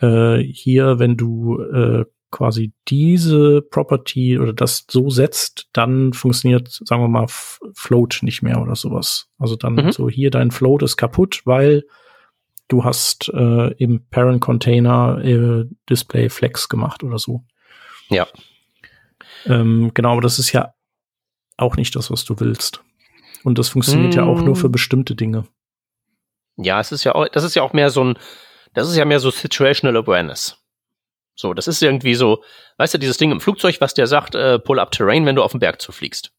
äh, hier, wenn du äh, quasi diese Property oder das so setzt, dann funktioniert, sagen wir mal, Float nicht mehr oder sowas. Also dann mhm. so hier dein Float ist kaputt, weil du hast äh, im Parent Container äh, Display Flex gemacht oder so. Ja. Ähm, genau, aber das ist ja auch nicht das, was du willst. Und das funktioniert mm. ja auch nur für mm. bestimmte Dinge. Ja, es ist ja auch, das ist ja auch mehr so ein, das ist ja mehr so Situational Awareness. So, das ist irgendwie so, weißt du, dieses Ding im Flugzeug, was der sagt, äh, pull up terrain, wenn du auf den Berg zufliegst.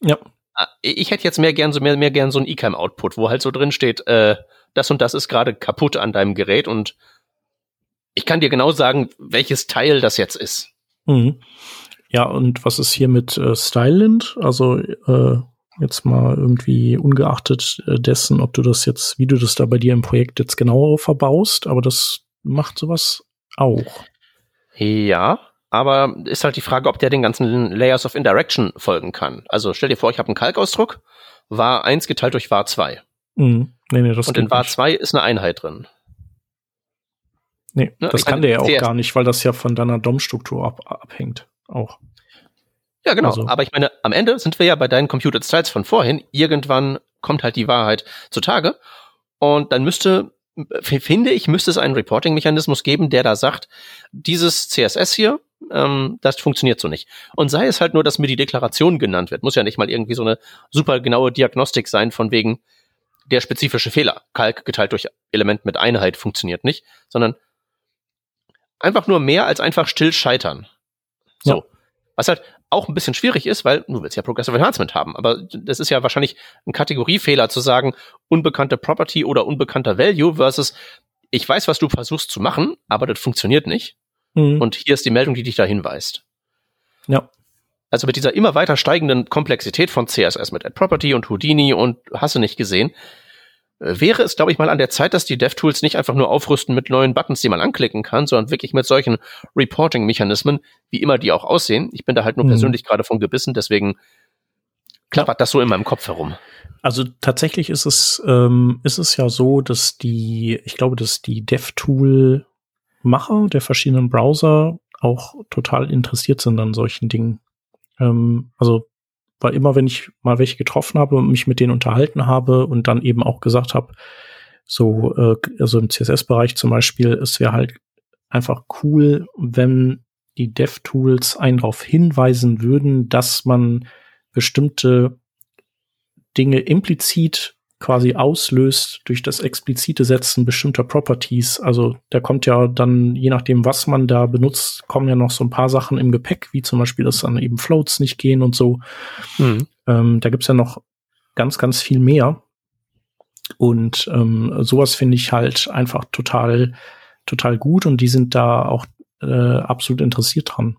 Ja. Ah, ich hätte jetzt mehr gern so mehr, mehr gern so ein Ecam-Output, wo halt so drin steht, äh, das und das ist gerade kaputt an deinem Gerät und ich kann dir genau sagen, welches Teil das jetzt ist. Mhm. Ja, und was ist hier mit äh, Styland? Also äh, jetzt mal irgendwie ungeachtet äh, dessen, ob du das jetzt, wie du das da bei dir im Projekt jetzt genauer verbaust, aber das macht sowas auch. Ja, aber ist halt die Frage, ob der den ganzen Layers of Indirection folgen kann. Also stell dir vor, ich habe einen Kalkausdruck, var 1 geteilt durch var 2. Mhm. Nee, nee, das Und in var 2 ist eine Einheit drin. Nee, ne? das ich kann der ja auch gar nicht, weil das ja von deiner DOM-Struktur ab, abhängt auch. Ja, genau. Also. Aber ich meine, am Ende sind wir ja bei deinen Computed Styles von vorhin. Irgendwann kommt halt die Wahrheit zutage. Und dann müsste finde ich, müsste es einen Reporting-Mechanismus geben, der da sagt, dieses CSS hier, ähm, das funktioniert so nicht. Und sei es halt nur, dass mir die Deklaration genannt wird. Muss ja nicht mal irgendwie so eine super genaue Diagnostik sein von wegen der spezifische Fehler. Kalk geteilt durch Element mit Einheit funktioniert nicht, sondern einfach nur mehr als einfach still scheitern. So. Ja. Was halt auch ein bisschen schwierig ist, weil du willst ja Progressive Enhancement haben, aber das ist ja wahrscheinlich ein Kategoriefehler zu sagen, unbekannte Property oder unbekannter Value versus ich weiß, was du versuchst zu machen, aber das funktioniert nicht. Mhm. Und hier ist die Meldung, die dich da hinweist. Ja. Also mit dieser immer weiter steigenden Komplexität von CSS mit Add Property und Houdini und hast du nicht gesehen, wäre es, glaube ich, mal an der Zeit, dass die DevTools nicht einfach nur aufrüsten mit neuen Buttons, die man anklicken kann, sondern wirklich mit solchen Reporting-Mechanismen, wie immer die auch aussehen. Ich bin da halt nur mhm. persönlich gerade von gebissen, deswegen klappert das so in meinem Kopf herum. Also tatsächlich ist es, ähm, ist es ja so, dass die, ich glaube, dass die DevTool-Macher der verschiedenen Browser auch total interessiert sind an solchen Dingen. Ähm, also weil immer, wenn ich mal welche getroffen habe und mich mit denen unterhalten habe und dann eben auch gesagt habe, so, äh, also im CSS-Bereich zum Beispiel, es wäre halt einfach cool, wenn die DevTools einen darauf hinweisen würden, dass man bestimmte Dinge implizit quasi auslöst durch das explizite Setzen bestimmter Properties. Also da kommt ja dann, je nachdem, was man da benutzt, kommen ja noch so ein paar Sachen im Gepäck, wie zum Beispiel, dass dann eben Floats nicht gehen und so. Mhm. Ähm, da gibt's ja noch ganz, ganz viel mehr. Und ähm, sowas finde ich halt einfach total, total gut und die sind da auch äh, absolut interessiert dran.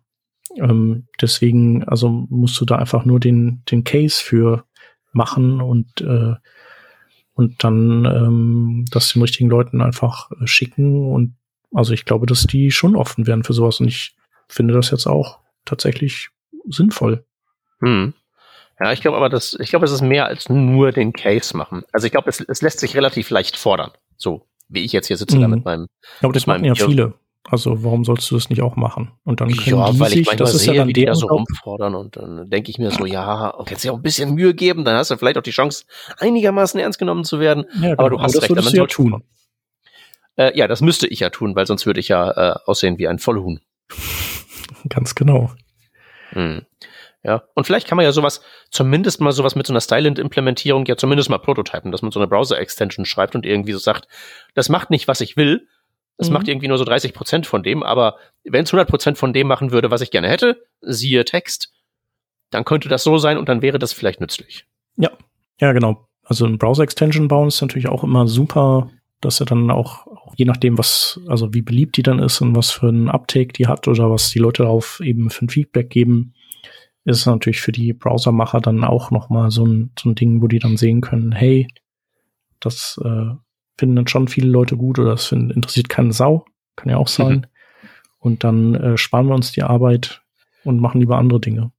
Ähm, deswegen, also musst du da einfach nur den, den Case für machen und äh, und dann ähm, das den richtigen Leuten einfach äh, schicken. Und also ich glaube, dass die schon offen werden für sowas. Und ich finde das jetzt auch tatsächlich sinnvoll. Hm. Ja, ich glaube aber, dass, ich glaube, es ist mehr als nur den Case machen. Also ich glaube, es, es lässt sich relativ leicht fordern. So, wie ich jetzt hier sitze mhm. da mit meinem. Aber das machen ja viele. Also warum sollst du das nicht auch machen? Und dann können ja, die weil sich, ich manchmal das sehe, ja wie die da so rumfordern und dann denke ich mir so, ja, kannst dir auch ein bisschen Mühe geben, dann hast du vielleicht auch die Chance, einigermaßen ernst genommen zu werden. Ja, genau. Aber du hast recht, damit ja tun. Äh, ja, das müsste ich ja tun, weil sonst würde ich ja äh, aussehen wie ein Vollhuhn. Ganz genau. Hm. Ja, und vielleicht kann man ja sowas, zumindest mal sowas mit so einer Stylent-Implementierung ja zumindest mal prototypen, dass man so eine Browser-Extension schreibt und irgendwie so sagt, das macht nicht, was ich will, es mhm. macht irgendwie nur so 30 Prozent von dem, aber wenn es 100 Prozent von dem machen würde, was ich gerne hätte, siehe Text, dann könnte das so sein und dann wäre das vielleicht nützlich. Ja, ja, genau. Also ein Browser-Extension bauen ist natürlich auch immer super, dass er dann auch, auch, je nachdem, was, also wie beliebt die dann ist und was für ein Uptake die hat oder was die Leute darauf eben für ein Feedback geben, ist es natürlich für die Browsermacher dann auch noch mal so ein, so ein Ding, wo die dann sehen können, hey, das äh, finden dann schon viele Leute gut oder das find, interessiert keine Sau. Kann ja auch mhm. sein. Mhm. Und dann äh, sparen wir uns die Arbeit und machen lieber andere Dinge.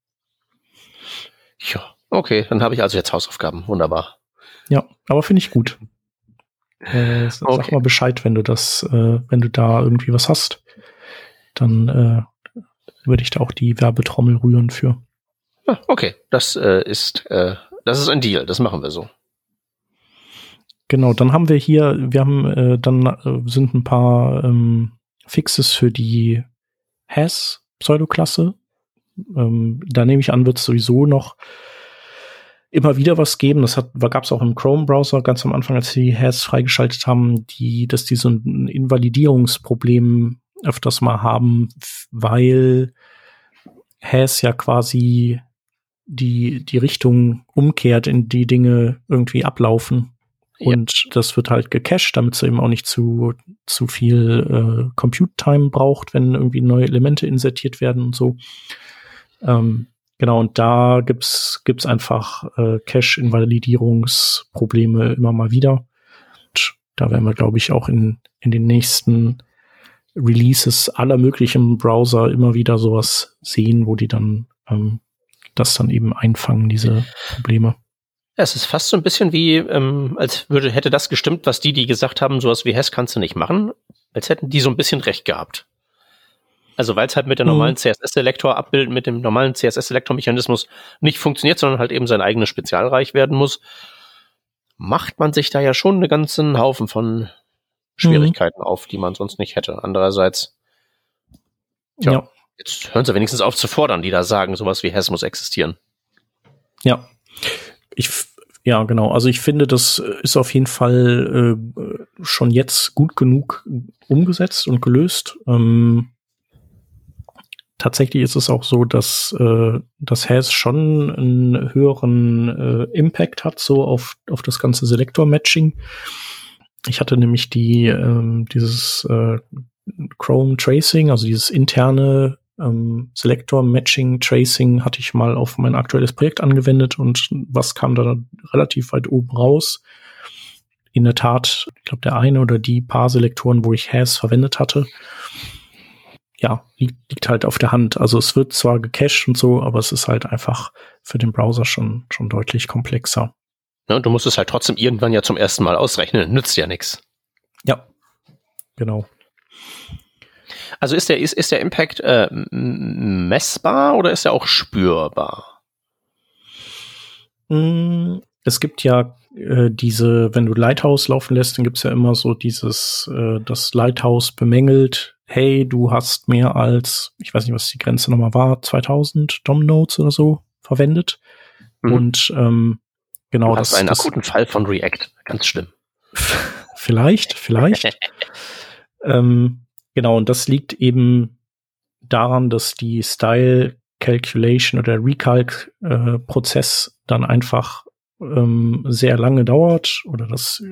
Ja, okay, dann habe ich also jetzt Hausaufgaben. Wunderbar. Ja, aber finde ich gut. Äh, sag okay. mal Bescheid, wenn du das, äh, wenn du da irgendwie was hast. Dann äh, würde ich da auch die Werbetrommel rühren für. Okay, das äh, ist äh, das ist ein Deal. Das machen wir so. Genau, dann haben wir hier, wir haben äh, dann äh, sind ein paar ähm, Fixes für die Has Pseudoklasse. Ähm, da nehme ich an, wird es sowieso noch immer wieder was geben. Das gab es auch im Chrome-Browser ganz am Anfang, als sie Has freigeschaltet haben, die, dass die so ein Invalidierungsproblem öfters mal haben, weil Has ja quasi die, die Richtung umkehrt, in die Dinge irgendwie ablaufen. Und ja. das wird halt gecached, damit es eben auch nicht zu, zu viel äh, Compute-Time braucht, wenn irgendwie neue Elemente insertiert werden und so. Ähm, genau, und da gibt's gibt's einfach äh, Cache-Invalidierungsprobleme immer mal wieder. Und da werden wir, glaube ich, auch in, in den nächsten Releases aller möglichen Browser immer wieder sowas sehen, wo die dann ähm, das dann eben einfangen, diese Probleme. Es ist fast so ein bisschen wie, ähm, als würde, hätte das gestimmt, was die, die gesagt haben, sowas wie Hess kannst du nicht machen, als hätten die so ein bisschen recht gehabt. Also weil es halt mit der normalen mhm. CSS-Selektor abbilden, mit dem normalen CSS-Selektor-Mechanismus nicht funktioniert, sondern halt eben sein eigenes Spezialreich werden muss, macht man sich da ja schon einen ganzen Haufen von Schwierigkeiten mhm. auf, die man sonst nicht hätte. Andererseits, tja, ja. jetzt hören sie wenigstens auf zu fordern, die da sagen, sowas wie Hess muss existieren. Ja. Ich, ja, genau. Also ich finde, das ist auf jeden Fall äh, schon jetzt gut genug umgesetzt und gelöst. Ähm, tatsächlich ist es auch so, dass äh, das Has schon einen höheren äh, Impact hat, so auf, auf das ganze Selektor-Matching. Ich hatte nämlich die, ähm, dieses äh, Chrome Tracing, also dieses interne ähm, Selector Matching Tracing hatte ich mal auf mein aktuelles Projekt angewendet und was kam da relativ weit oben raus? In der Tat, ich glaube, der eine oder die paar Selektoren, wo ich Has verwendet hatte, ja, liegt, liegt halt auf der Hand. Also es wird zwar gecached und so, aber es ist halt einfach für den Browser schon, schon deutlich komplexer. Ja, du musst es halt trotzdem irgendwann ja zum ersten Mal ausrechnen. Nützt ja nichts. Ja, genau. Also ist der, ist, ist der Impact äh, messbar oder ist er auch spürbar? Mm, es gibt ja äh, diese, wenn du Lighthouse laufen lässt, dann gibt es ja immer so dieses, äh, das Lighthouse bemängelt, hey, du hast mehr als, ich weiß nicht, was die Grenze nochmal war, 2000 DOM-Nodes oder so verwendet. Mhm. Und ähm, genau du hast das. einen das, akuten Fall von React, ganz schlimm. vielleicht, vielleicht. ähm, genau, und das liegt eben daran, dass die Style Calculation oder Recalc-Prozess äh, dann einfach ähm, sehr lange dauert oder das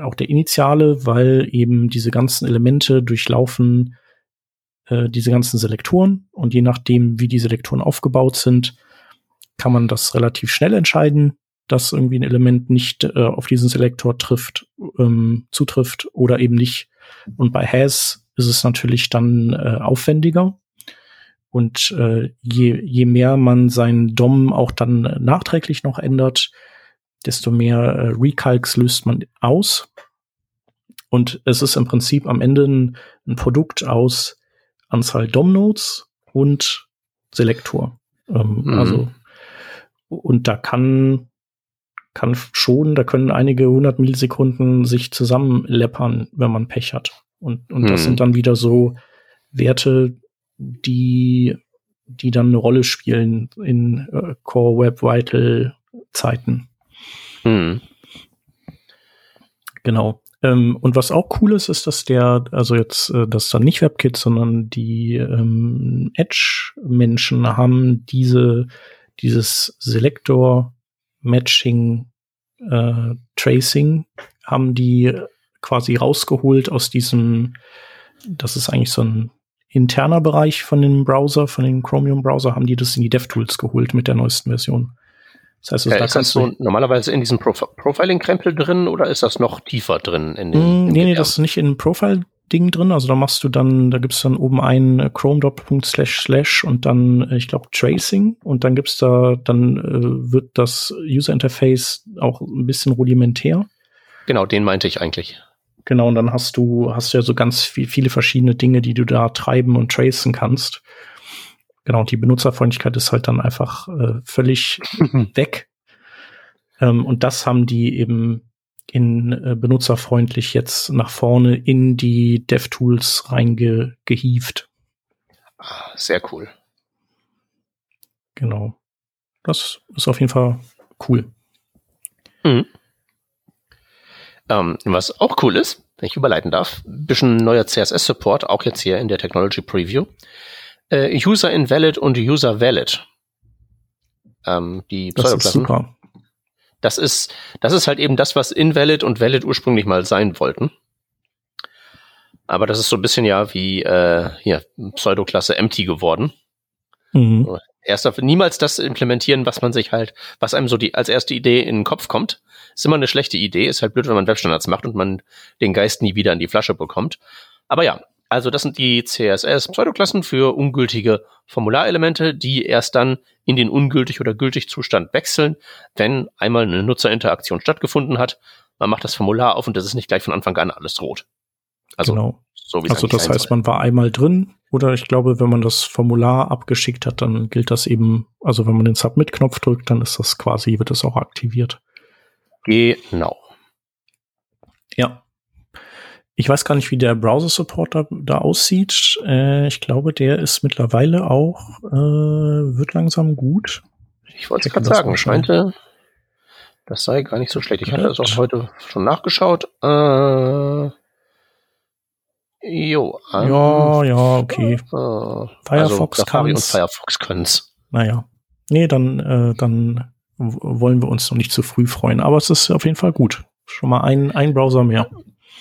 auch der initiale, weil eben diese ganzen Elemente durchlaufen äh, diese ganzen Selektoren und je nachdem, wie die Selektoren aufgebaut sind, kann man das relativ schnell entscheiden, dass irgendwie ein Element nicht äh, auf diesen Selektor trifft, ähm, zutrifft oder eben nicht. Und bei Has ist es natürlich dann äh, aufwendiger. Und äh, je, je mehr man seinen DOM auch dann nachträglich noch ändert, desto mehr äh, Recalcs löst man aus. Und es ist im Prinzip am Ende ein, ein Produkt aus Anzahl DOM-Nodes und Selektor. Ähm, mhm. Also, und da kann, kann schon, da können einige hundert Millisekunden sich zusammenleppern, wenn man Pech hat. Und, und mhm. das sind dann wieder so Werte, die, die dann eine Rolle spielen in äh, Core Web Vital Zeiten. Mhm. Genau. Ähm, und was auch cool ist, ist, dass der, also jetzt, äh, das dann nicht WebKit, sondern die ähm, Edge-Menschen haben diese, dieses Selector-Matching äh, Tracing, haben die quasi rausgeholt aus diesem, das ist eigentlich so ein interner Bereich von dem Browser, von dem Chromium-Browser, haben die das in die DevTools geholt mit der neuesten Version. Das heißt, also, ja, da ist das so normalerweise in diesem Prof Profiling-Krempel drin oder ist das noch tiefer drin? In den, mm, nee, nee, das ist nicht in Profile-Ding drin. Also da machst du dann, da gibt's dann oben ein äh, chrome.slash slash und dann, äh, ich glaube, Tracing und dann gibt's da, dann äh, wird das User-Interface auch ein bisschen rudimentär. Genau, den meinte ich eigentlich. Genau, und dann hast du, hast du ja so ganz viel, viele verschiedene Dinge, die du da treiben und tracen kannst. Genau, die Benutzerfreundlichkeit ist halt dann einfach äh, völlig weg. Ähm, und das haben die eben in äh, benutzerfreundlich jetzt nach vorne in die DevTools reingehievt. Ah, sehr cool. Genau. Das ist auf jeden Fall cool. Mhm. Ähm, was auch cool ist, wenn ich überleiten darf, ein bisschen neuer CSS-Support, auch jetzt hier in der Technology Preview äh, User Invalid und User Valid. Ähm, die das ist super. Das ist, das ist halt eben das, was Invalid und Valid ursprünglich mal sein wollten. Aber das ist so ein bisschen ja wie äh, hier Pseudoklasse Empty geworden. Mhm. Erst auf, niemals das implementieren, was man sich halt, was einem so die als erste Idee in den Kopf kommt. Ist immer eine schlechte Idee. Ist halt blöd, wenn man Webstandards macht und man den Geist nie wieder in die Flasche bekommt. Aber ja, also das sind die CSS-Pseudoklassen für ungültige Formularelemente, die erst dann in den ungültig oder gültig Zustand wechseln, wenn einmal eine Nutzerinteraktion stattgefunden hat. Man macht das Formular auf und das ist nicht gleich von Anfang an alles rot. Also, genau. So Also das heißt, man war einmal drin oder ich glaube, wenn man das Formular abgeschickt hat, dann gilt das eben, also wenn man den Submit-Knopf drückt, dann ist das quasi, wird das auch aktiviert. Genau. Ja, Ich weiß gar nicht, wie der Browser-Support da, da aussieht. Äh, ich glaube, der ist mittlerweile auch, äh, wird langsam gut. Ich wollte es gerade sagen, scheinte, das sei gar nicht so schlecht. Ich hatte das auch heute schon nachgeschaut. Äh, jo. Ähm, ja, ja, okay. Äh, Firefox also, kann und Firefox können's. Naja. Nee, dann, äh, dann wollen wir uns noch nicht zu früh freuen. Aber es ist auf jeden Fall gut. Schon mal ein, ein Browser mehr.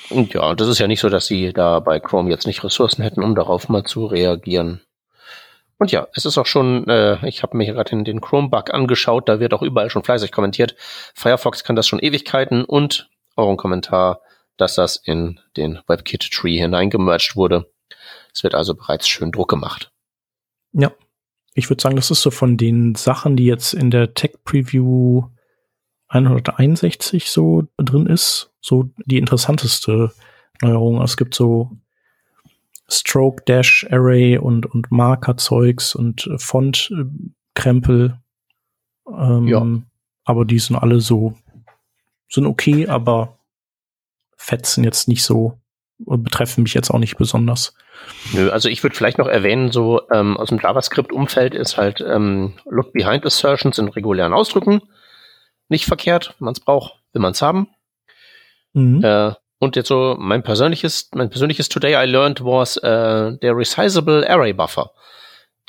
Und ja, das ist ja nicht so, dass sie da bei Chrome jetzt nicht Ressourcen hätten, um darauf mal zu reagieren. Und ja, es ist auch schon, äh, ich habe mir gerade den Chrome-Bug angeschaut, da wird auch überall schon fleißig kommentiert. Firefox kann das schon Ewigkeiten und euren Kommentar, dass das in den WebKit-Tree hineingemerged wurde. Es wird also bereits schön Druck gemacht. Ja, ich würde sagen, das ist so von den Sachen, die jetzt in der Tech-Preview 161 so drin ist, so die interessanteste Neuerung. Es gibt so Stroke Dash Array und, und Marker-Zeugs und Font-Krempel. Ähm, ja. Aber die sind alle so, sind okay, aber fetzen jetzt nicht so und betreffen mich jetzt auch nicht besonders. Nö, also ich würde vielleicht noch erwähnen, so ähm, aus dem JavaScript-Umfeld ist halt ähm, Look Behind Assertions in regulären Ausdrücken nicht verkehrt, wenn man es braucht, will man es haben. Mhm. Äh, und jetzt so mein persönliches, mein persönliches Today I learned was äh, der Resizable Array Buffer.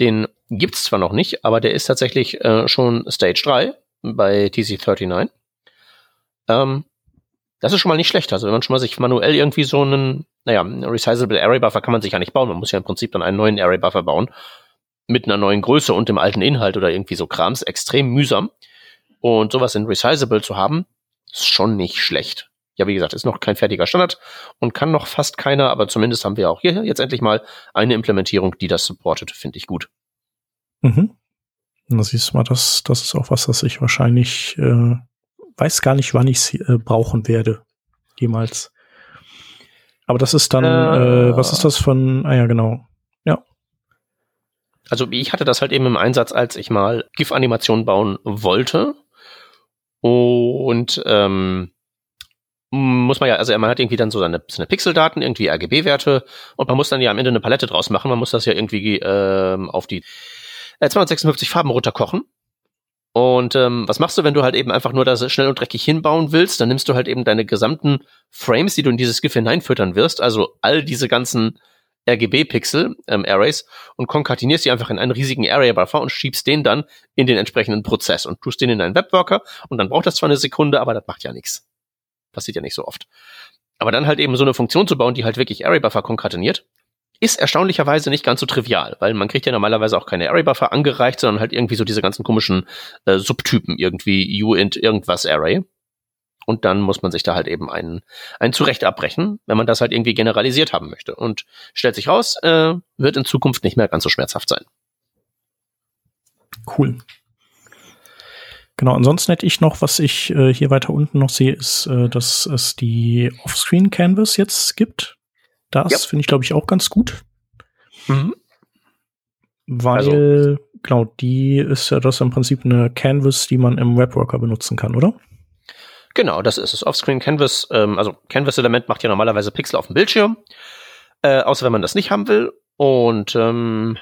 Den gibt's zwar noch nicht, aber der ist tatsächlich äh, schon Stage 3 bei TC39. Ähm, das ist schon mal nicht schlecht. Also wenn man schon mal sich manuell irgendwie so einen, naja, Resizable Array Buffer kann man sich ja nicht bauen. Man muss ja im Prinzip dann einen neuen Array Buffer bauen. Mit einer neuen Größe und dem alten Inhalt oder irgendwie so Krams. Extrem mühsam. Und sowas in Resizable zu haben, ist schon nicht schlecht. Ja, wie gesagt, ist noch kein fertiger Standard und kann noch fast keiner, aber zumindest haben wir auch hier jetzt endlich mal eine Implementierung, die das supportet, finde ich gut. Mhm. Da siehst du mal, das, das ist auch was, das ich wahrscheinlich äh, weiß gar nicht, wann ich es äh, brauchen werde. Jemals. Aber das ist dann, äh, äh, was ist das von, ah ja, genau. Ja. Also ich hatte das halt eben im Einsatz, als ich mal GIF-Animationen bauen wollte und ähm, muss man ja, also man hat irgendwie dann so seine, seine Pixeldaten, irgendwie RGB-Werte und man muss dann ja am Ende eine Palette draus machen. Man muss das ja irgendwie ähm, auf die äh, 256 Farben runterkochen. Und ähm, was machst du, wenn du halt eben einfach nur das schnell und dreckig hinbauen willst? Dann nimmst du halt eben deine gesamten Frames, die du in dieses GIF hineinfüttern wirst, also all diese ganzen RGB-Pixel, ähm, Arrays, und konkatenierst die einfach in einen riesigen Array-Buffer und schiebst den dann in den entsprechenden Prozess und tust den in einen Webworker und dann braucht das zwar eine Sekunde, aber das macht ja nichts. Passiert ja nicht so oft. Aber dann halt eben so eine Funktion zu bauen, die halt wirklich Array-Buffer konkateniert, ist erstaunlicherweise nicht ganz so trivial, weil man kriegt ja normalerweise auch keine Array-Buffer angereicht, sondern halt irgendwie so diese ganzen komischen äh, Subtypen, irgendwie uint irgendwas Array. Und dann muss man sich da halt eben einen, einen zurecht abbrechen, wenn man das halt irgendwie generalisiert haben möchte. Und stellt sich raus, äh, wird in Zukunft nicht mehr ganz so schmerzhaft sein. Cool. Genau, ansonsten hätte ich noch, was ich äh, hier weiter unten noch sehe, ist, äh, dass es die Offscreen Canvas jetzt gibt. Das ja. finde ich, glaube ich, auch ganz gut. Mhm. Weil, also, genau, die ist ja das im Prinzip eine Canvas, die man im Webworker benutzen kann, oder? Genau, das ist es. Offscreen Canvas, ähm, also Canvas-Element macht ja normalerweise Pixel auf dem Bildschirm, äh, außer wenn man das nicht haben will. Und ähm,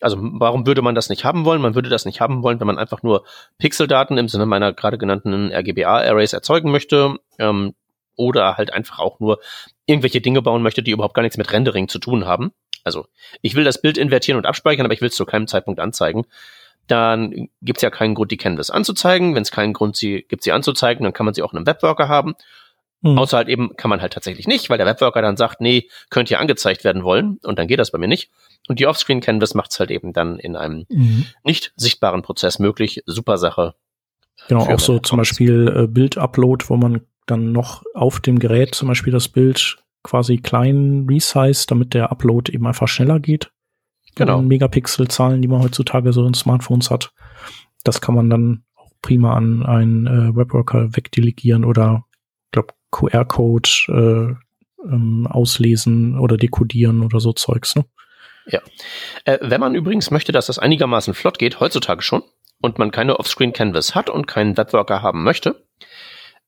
also warum würde man das nicht haben wollen? Man würde das nicht haben wollen, wenn man einfach nur Pixeldaten im Sinne meiner gerade genannten RGBA-Arrays erzeugen möchte. Ähm, oder halt einfach auch nur irgendwelche Dinge bauen möchte, die überhaupt gar nichts mit Rendering zu tun haben. Also ich will das Bild invertieren und abspeichern, aber ich will es zu keinem Zeitpunkt anzeigen dann gibt es ja keinen Grund, die Canvas anzuzeigen. Wenn es keinen Grund sie, gibt, sie anzuzeigen, dann kann man sie auch in einem Webworker haben. Mhm. Außer halt eben kann man halt tatsächlich nicht, weil der Webworker dann sagt, nee, könnte ja angezeigt werden wollen und dann geht das bei mir nicht. Und die Offscreen Canvas macht es halt eben dann in einem mhm. nicht sichtbaren Prozess möglich. Super Sache. Genau, auch so zum Beispiel äh, Bild-Upload, wo man dann noch auf dem Gerät zum Beispiel das Bild quasi klein resize, damit der Upload eben einfach schneller geht genau. Megapixel-Zahlen, die man heutzutage so in Smartphones hat. Das kann man dann auch prima an einen äh, Webworker wegdelegieren oder, glaube QR-Code äh, ähm, auslesen oder dekodieren oder so Zeugs. Ne? Ja. Äh, wenn man übrigens möchte, dass das einigermaßen flott geht, heutzutage schon, und man keine Offscreen Canvas hat und keinen Webworker haben möchte,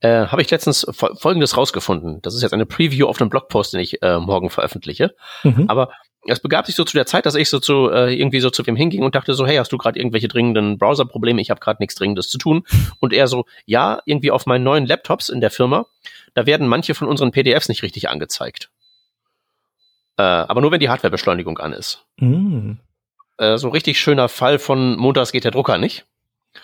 äh, habe ich letztens Folgendes rausgefunden. Das ist jetzt eine Preview auf einem Blogpost, den ich äh, morgen veröffentliche. Mhm. Aber es begab sich so zu der Zeit, dass ich so zu äh, irgendwie so zu wem hinging und dachte so, hey, hast du gerade irgendwelche dringenden Browser-Probleme? Ich habe gerade nichts Dringendes zu tun. Und er so, ja, irgendwie auf meinen neuen Laptops in der Firma, da werden manche von unseren PDFs nicht richtig angezeigt. Äh, aber nur wenn die Hardwarebeschleunigung an ist. Mhm. Äh, so richtig schöner Fall von montags geht der Drucker nicht.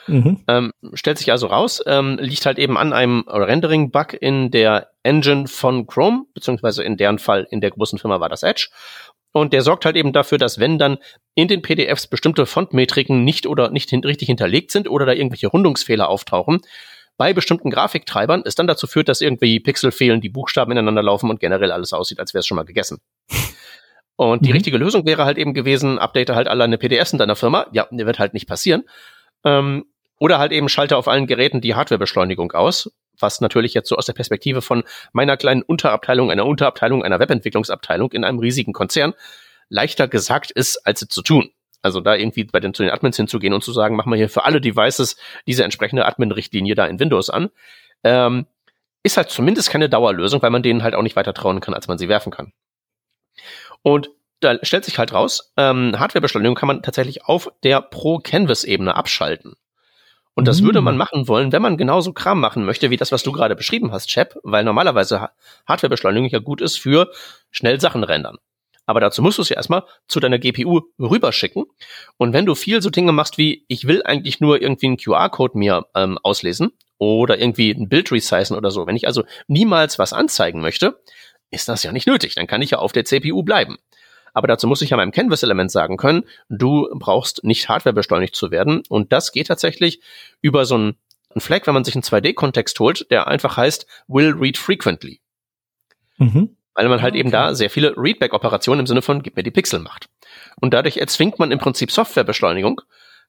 Mhm. Ähm, stellt sich also raus, ähm, liegt halt eben an einem Rendering-Bug in der Engine von Chrome, beziehungsweise in deren Fall in der großen Firma war das Edge. Und der sorgt halt eben dafür, dass wenn dann in den PDFs bestimmte Fontmetriken nicht oder nicht hin richtig hinterlegt sind oder da irgendwelche Rundungsfehler auftauchen, bei bestimmten Grafiktreibern es dann dazu führt, dass irgendwie Pixel fehlen, die Buchstaben ineinander laufen und generell alles aussieht, als wäre es schon mal gegessen. Und die mhm. richtige Lösung wäre halt eben gewesen, update halt alle eine PDFs in deiner Firma. Ja, wird halt nicht passieren. Ähm, oder halt eben schalte auf allen Geräten die Hardwarebeschleunigung aus, was natürlich jetzt so aus der Perspektive von meiner kleinen Unterabteilung, einer Unterabteilung, einer Webentwicklungsabteilung in einem riesigen Konzern leichter gesagt ist, als es zu tun. Also da irgendwie bei den, zu den Admins hinzugehen und zu sagen, machen wir hier für alle Devices diese entsprechende Admin-Richtlinie da in Windows an, ähm, ist halt zumindest keine Dauerlösung, weil man denen halt auch nicht weiter trauen kann, als man sie werfen kann. Und da stellt sich halt raus, ähm, Hardwarebeschleunigung kann man tatsächlich auf der Pro-Canvas-Ebene abschalten. Und das mhm. würde man machen wollen, wenn man genauso Kram machen möchte, wie das, was du gerade beschrieben hast, Chap, weil normalerweise Hardwarebeschleunigung ja gut ist für schnell Sachen rendern. Aber dazu musst du es ja erstmal zu deiner GPU rüberschicken. Und wenn du viel so Dinge machst wie, ich will eigentlich nur irgendwie einen QR-Code mir ähm, auslesen oder irgendwie ein Bild resizen oder so, wenn ich also niemals was anzeigen möchte, ist das ja nicht nötig. Dann kann ich ja auf der CPU bleiben. Aber dazu muss ich ja meinem Canvas-Element sagen können, du brauchst nicht Hardware beschleunigt zu werden. Und das geht tatsächlich über so einen, Flag, wenn man sich einen 2D-Kontext holt, der einfach heißt will read frequently. Mhm. Weil man halt okay. eben da sehr viele Readback-Operationen im Sinne von gib mir die Pixel macht. Und dadurch erzwingt man im Prinzip Softwarebeschleunigung,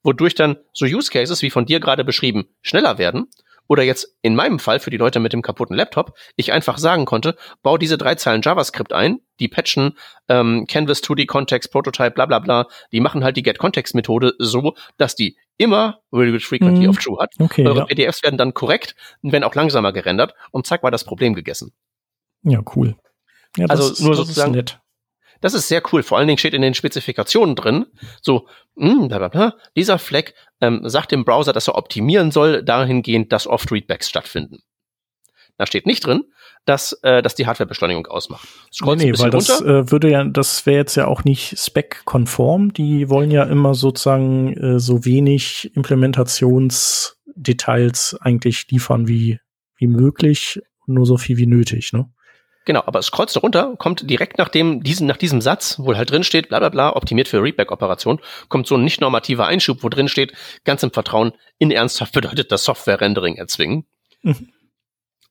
wodurch dann so Use Cases wie von dir gerade beschrieben schneller werden oder jetzt in meinem Fall für die Leute mit dem kaputten Laptop, ich einfach sagen konnte, bau diese drei Zeilen JavaScript ein, die patchen ähm, Canvas 2D Context, Prototype, bla bla bla, die machen halt die Get Context Methode so, dass die immer Really Frequently mm, of True hat. Okay, Eure ja. PDFs werden dann korrekt, werden auch langsamer gerendert und zack war das Problem gegessen. Ja, cool. Ja, also nur sozusagen, nett. Das ist sehr cool. Vor allen Dingen steht in den Spezifikationen drin, so, mh, hm, bla, bla, bla, dieser Fleck ähm, sagt dem Browser, dass er optimieren soll, dahingehend, dass oft Readbacks stattfinden. Da steht nicht drin, dass, äh, dass die Hardwarebeschleunigung ausmacht. Nee, nee weil das äh, würde ja, das wäre jetzt ja auch nicht spec-konform. Die wollen ja immer sozusagen äh, so wenig Implementationsdetails eigentlich liefern wie, wie möglich, nur so viel wie nötig, ne? Genau, aber es kreuzt runter, kommt direkt nach dem, diesen, nach diesem Satz, wo halt drin steht, bla bla bla, optimiert für Readback-Operation, kommt so ein nicht normativer Einschub, wo drin steht, ganz im Vertrauen, in ernsthaft bedeutet das Software-Rendering erzwingen. Mhm.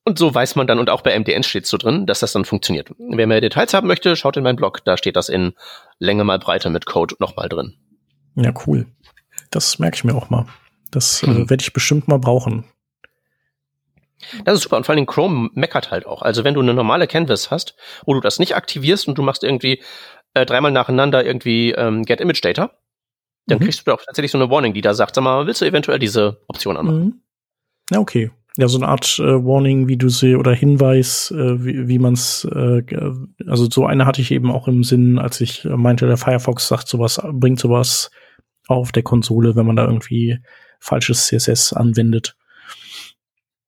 Und so weiß man dann, und auch bei MDN steht so drin, dass das dann funktioniert. Wer mehr Details haben möchte, schaut in meinen Blog, da steht das in Länge mal Breite mit Code nochmal drin. Ja, cool. Das merke ich mir auch mal. Das äh, mhm. werde ich bestimmt mal brauchen. Das ist super. Und vor allem Chrome meckert halt auch. Also wenn du eine normale Canvas hast, wo du das nicht aktivierst und du machst irgendwie äh, dreimal nacheinander irgendwie ähm, Get Image Data, dann mhm. kriegst du da auch tatsächlich so eine Warning, die da sagt, sag mal, willst du eventuell diese Option anmachen? Mhm. Ja, okay. Ja, so eine Art äh, Warning, wie du sie oder Hinweis, äh, wie, wie man es, äh, also so eine hatte ich eben auch im Sinn, als ich meinte, der Firefox sagt sowas, bringt sowas auf der Konsole, wenn man da irgendwie falsches CSS anwendet.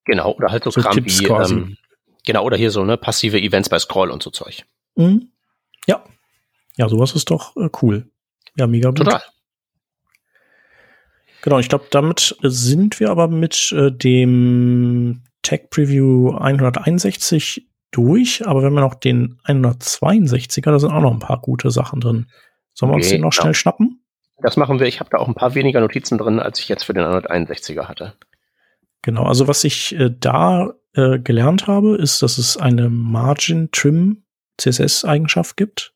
Genau, oder halt so, so Kram Tipps wie, ähm, genau, oder hier so, ne, passive Events bei Scroll und so Zeug. Mhm. Ja. Ja, sowas ist doch äh, cool. Ja, mega gut. Total. Genau, ich glaube, damit sind wir aber mit äh, dem Tech Preview 161 durch, aber wenn wir noch den 162er, da sind auch noch ein paar gute Sachen drin. Sollen wir uns den noch genau. schnell schnappen? Das machen wir. Ich habe da auch ein paar weniger Notizen drin, als ich jetzt für den 161er hatte. Genau, also was ich äh, da äh, gelernt habe, ist, dass es eine Margin Trim CSS-Eigenschaft gibt,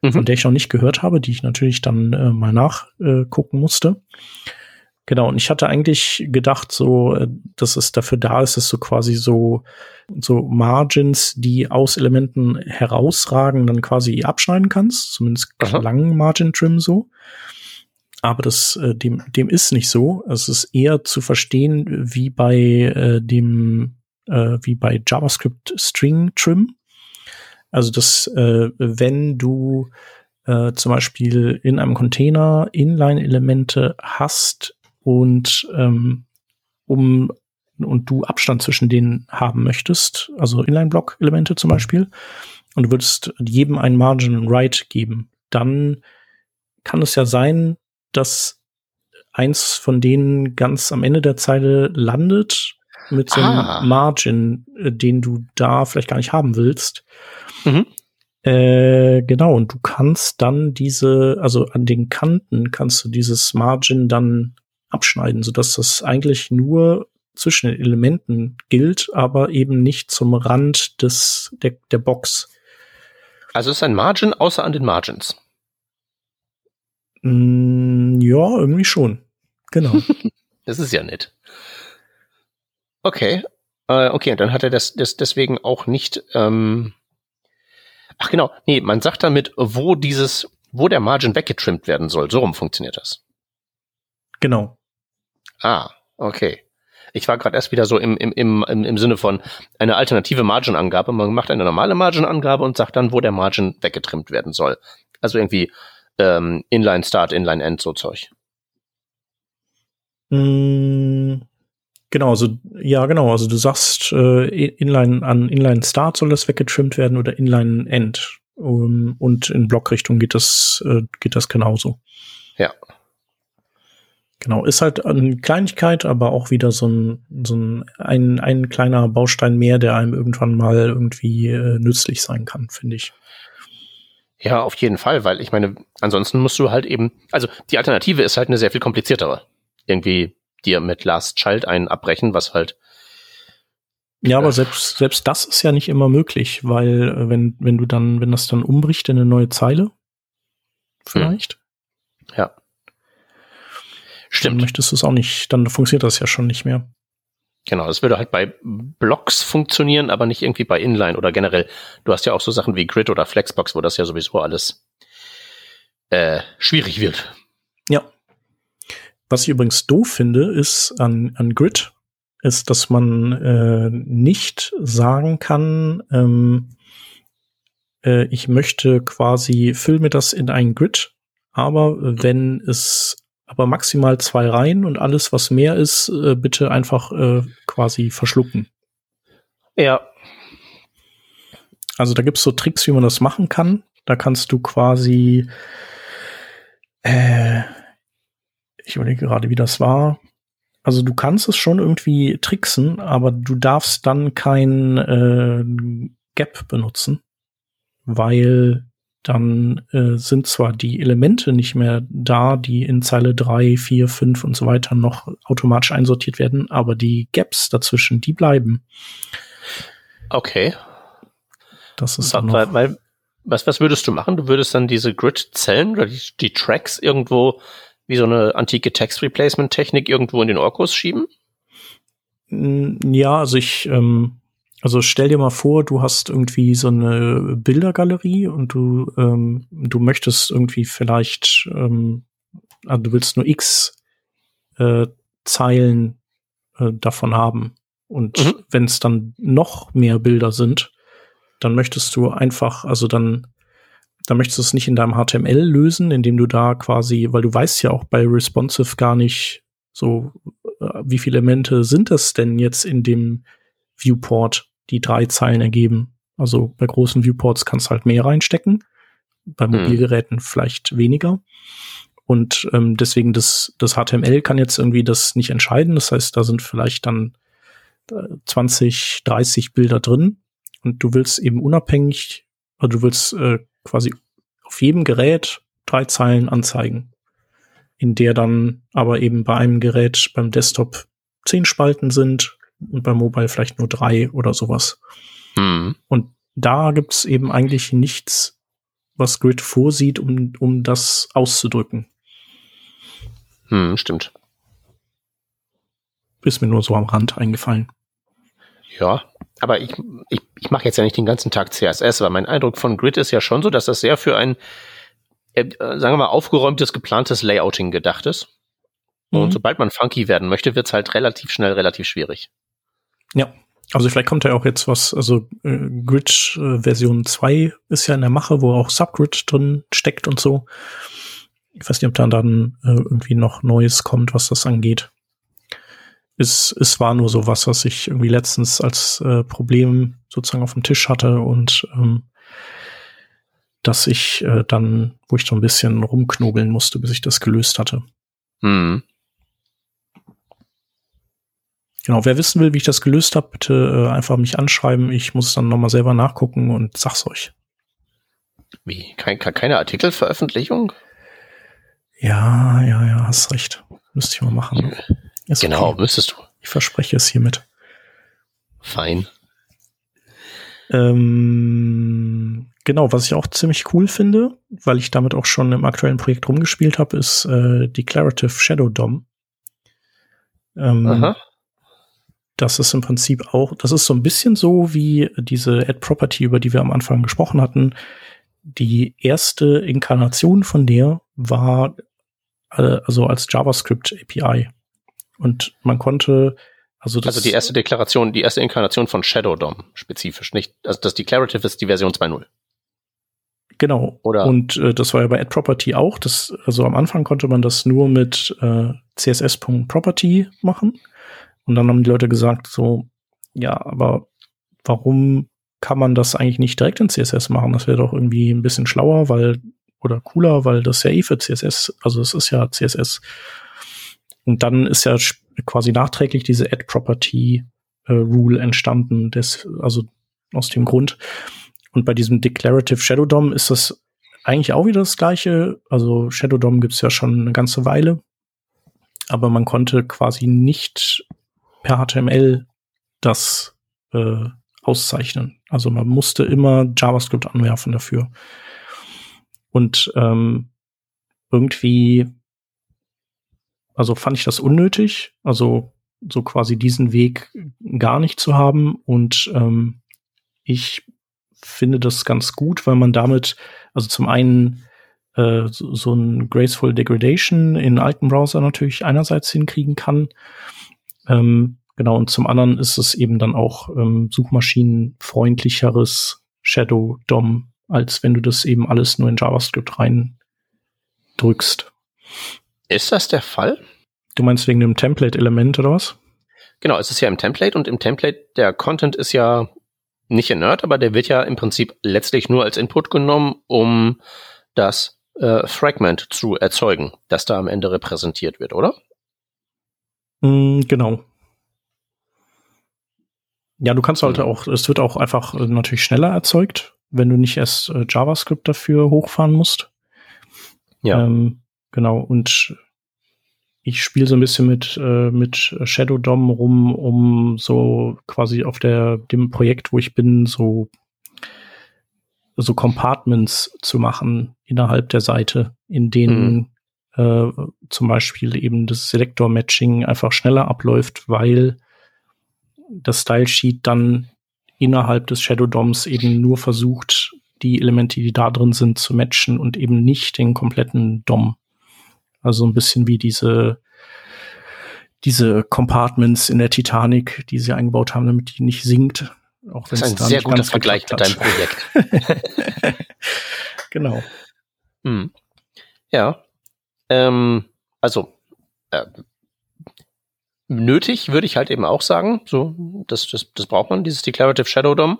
mhm. von der ich noch nicht gehört habe, die ich natürlich dann äh, mal nachgucken musste. Genau, und ich hatte eigentlich gedacht, so, äh, dass es dafür da ist, dass du quasi so, so Margins, die aus Elementen herausragen, dann quasi abschneiden kannst, zumindest langen Margin Trim so. Aber das, äh, dem, dem ist nicht so. Es ist eher zu verstehen, wie bei äh, dem äh, wie bei JavaScript String Trim. Also dass äh, wenn du äh, zum Beispiel in einem Container Inline-Elemente hast und ähm, um und du Abstand zwischen denen haben möchtest, also Inline-Block-Elemente zum Beispiel, und du würdest jedem einen Margin Write geben, dann kann es ja sein, dass eins von denen ganz am Ende der Zeile landet mit so einem ah. Margin, äh, den du da vielleicht gar nicht haben willst. Mhm. Äh, genau, und du kannst dann diese, also an den Kanten kannst du dieses Margin dann abschneiden, sodass das eigentlich nur zwischen den Elementen gilt, aber eben nicht zum Rand des, der, der Box. Also ist ein Margin außer an den Margins. Mm, ja, irgendwie schon. Genau. das ist ja nett. Okay. Äh, okay, und dann hat er das, das deswegen auch nicht. Ähm Ach genau, nee, man sagt damit, wo dieses, wo der Margin weggetrimmt werden soll. So rum funktioniert das. Genau. Ah, okay. Ich war gerade erst wieder so im, im, im, im Sinne von eine alternative Margin-Angabe. Man macht eine normale Margin-Angabe und sagt dann, wo der Margin weggetrimmt werden soll. Also irgendwie ähm, Inline Start, Inline End, so Zeug. Mm, genau, also ja, genau. Also du sagst, äh, Inline an Inline Start soll das weggetrimmt werden oder Inline End. Um, und in Blockrichtung geht das, äh, geht das genauso. Ja. Genau, ist halt eine Kleinigkeit, aber auch wieder so ein, so ein, ein, ein kleiner Baustein mehr, der einem irgendwann mal irgendwie äh, nützlich sein kann, finde ich. Ja, auf jeden Fall, weil ich meine, ansonsten musst du halt eben, also die Alternative ist halt eine sehr viel kompliziertere. Irgendwie dir mit Last Child einen abbrechen, was halt. Ja, aber selbst, selbst das ist ja nicht immer möglich, weil äh, wenn, wenn du dann, wenn das dann umbricht in eine neue Zeile, vielleicht. Hm. Ja. Stimmt. Dann möchtest du es auch nicht, dann funktioniert das ja schon nicht mehr. Genau, das würde halt bei Blocks funktionieren, aber nicht irgendwie bei Inline oder generell. Du hast ja auch so Sachen wie Grid oder Flexbox, wo das ja sowieso alles äh, schwierig wird. Ja. Was ich übrigens doof finde, ist an, an Grid, ist, dass man äh, nicht sagen kann, ähm, äh, ich möchte quasi, füll mir das in ein Grid, aber wenn es aber maximal zwei Reihen und alles, was mehr ist, äh, bitte einfach äh, quasi verschlucken. Ja. Also da gibt's so Tricks, wie man das machen kann. Da kannst du quasi, äh, ich überlege gerade, wie das war. Also du kannst es schon irgendwie tricksen, aber du darfst dann kein äh, Gap benutzen, weil dann äh, sind zwar die Elemente nicht mehr da, die in Zeile 3, 4, 5 und so weiter noch automatisch einsortiert werden, aber die Gaps dazwischen, die bleiben. Okay. Das ist dann weil, weil, was, was würdest du machen? Du würdest dann diese Grid-Zellen oder die, die Tracks irgendwo wie so eine antike Text-Replacement-Technik irgendwo in den Orkus schieben? Ja, also ich ähm, also stell dir mal vor, du hast irgendwie so eine Bildergalerie und du, ähm, du möchtest irgendwie vielleicht, ähm, also du willst nur x äh, Zeilen äh, davon haben. Und mhm. wenn es dann noch mehr Bilder sind, dann möchtest du einfach, also dann, dann möchtest du es nicht in deinem HTML lösen, indem du da quasi, weil du weißt ja auch bei responsive gar nicht so, äh, wie viele Elemente sind das denn jetzt in dem Viewport die drei Zeilen ergeben. Also bei großen Viewports kannst du halt mehr reinstecken, bei hm. Mobilgeräten hm. vielleicht weniger. Und ähm, deswegen das, das HTML kann jetzt irgendwie das nicht entscheiden. Das heißt, da sind vielleicht dann äh, 20, 30 Bilder drin und du willst eben unabhängig, also du willst äh, quasi auf jedem Gerät drei Zeilen anzeigen, in der dann aber eben bei einem Gerät beim Desktop zehn Spalten sind, und bei Mobile vielleicht nur drei oder sowas. Mhm. Und da gibt's eben eigentlich nichts, was Grid vorsieht, um, um das auszudrücken. Hm, stimmt. Ist mir nur so am Rand eingefallen. Ja, aber ich, ich, ich mache jetzt ja nicht den ganzen Tag CSS, weil mein Eindruck von Grid ist ja schon so, dass das sehr für ein, äh, sagen wir mal, aufgeräumtes, geplantes Layouting gedacht ist. Mhm. Und sobald man funky werden möchte, wird's halt relativ schnell relativ schwierig. Ja, Also vielleicht kommt ja auch jetzt was, also äh, Grid äh, Version 2 ist ja in der Mache, wo auch Subgrid drin steckt und so. Ich weiß nicht, ob da dann äh, irgendwie noch Neues kommt, was das angeht. Es, es war nur so was, was ich irgendwie letztens als äh, Problem sozusagen auf dem Tisch hatte und ähm, dass ich äh, dann, wo ich so ein bisschen rumknobeln musste, bis ich das gelöst hatte. Hm. Genau, wer wissen will, wie ich das gelöst habe, bitte äh, einfach mich anschreiben. Ich muss dann nochmal selber nachgucken und sag's euch. Wie? Kein, keine Artikelveröffentlichung? Ja, ja, ja, hast recht. Müsste ich mal machen. Ist genau, okay. müsstest du. Ich verspreche es hiermit. Fein. Ähm, genau, was ich auch ziemlich cool finde, weil ich damit auch schon im aktuellen Projekt rumgespielt habe, ist äh, Declarative Shadow DOM. Ähm, Aha das ist im Prinzip auch, das ist so ein bisschen so wie diese Add-Property, über die wir am Anfang gesprochen hatten. Die erste Inkarnation von der war äh, also als JavaScript API. Und man konnte also, das also die erste Deklaration, die erste Inkarnation von Shadow DOM spezifisch, nicht, also das Declarative ist die Version 2.0. Genau. Oder? Und äh, das war ja bei AddProperty auch. Das, also am Anfang konnte man das nur mit äh, css.property machen. Und dann haben die Leute gesagt, so, ja, aber warum kann man das eigentlich nicht direkt in CSS machen? Das wäre doch irgendwie ein bisschen schlauer, weil, oder cooler, weil das ja eh für CSS, also es ist ja CSS. Und dann ist ja quasi nachträglich diese Add Property äh, Rule entstanden, des, also aus dem Grund. Und bei diesem Declarative Shadow DOM ist das eigentlich auch wieder das gleiche. Also Shadow DOM gibt's ja schon eine ganze Weile. Aber man konnte quasi nicht per HTML das äh, auszeichnen. Also man musste immer JavaScript anwerfen dafür. Und ähm, irgendwie, also fand ich das unnötig, also so quasi diesen Weg gar nicht zu haben. Und ähm, ich finde das ganz gut, weil man damit, also zum einen äh, so, so ein Graceful Degradation in alten Browser natürlich einerseits hinkriegen kann ähm, genau, und zum anderen ist es eben dann auch ähm, suchmaschinenfreundlicheres Shadow DOM, als wenn du das eben alles nur in JavaScript rein drückst. Ist das der Fall? Du meinst wegen dem Template-Element oder was? Genau, es ist ja im Template und im Template der Content ist ja nicht inert, aber der wird ja im Prinzip letztlich nur als Input genommen, um das äh, Fragment zu erzeugen, das da am Ende repräsentiert wird, oder? Mm, genau. Ja, du kannst halt auch, es wird auch einfach äh, natürlich schneller erzeugt, wenn du nicht erst äh, JavaScript dafür hochfahren musst. Ja. Ähm, genau, und ich spiele so ein bisschen mit, äh, mit Shadow DOM rum, um so quasi auf der, dem Projekt, wo ich bin, so, so Compartments zu machen innerhalb der Seite, in denen mhm äh, zum Beispiel eben das Selektor-Matching einfach schneller abläuft, weil das Style-Sheet dann innerhalb des Shadow DOMs eben nur versucht, die Elemente, die da drin sind, zu matchen und eben nicht den kompletten DOM. Also ein bisschen wie diese, diese Compartments in der Titanic, die sie eingebaut haben, damit die nicht sinkt. Auch das ist ein sehr guter Vergleich mit deinem Projekt. genau. Hm. Ja, ähm, also, äh, nötig würde ich halt eben auch sagen. So, das, das, das braucht man, dieses Declarative Shadow DOM.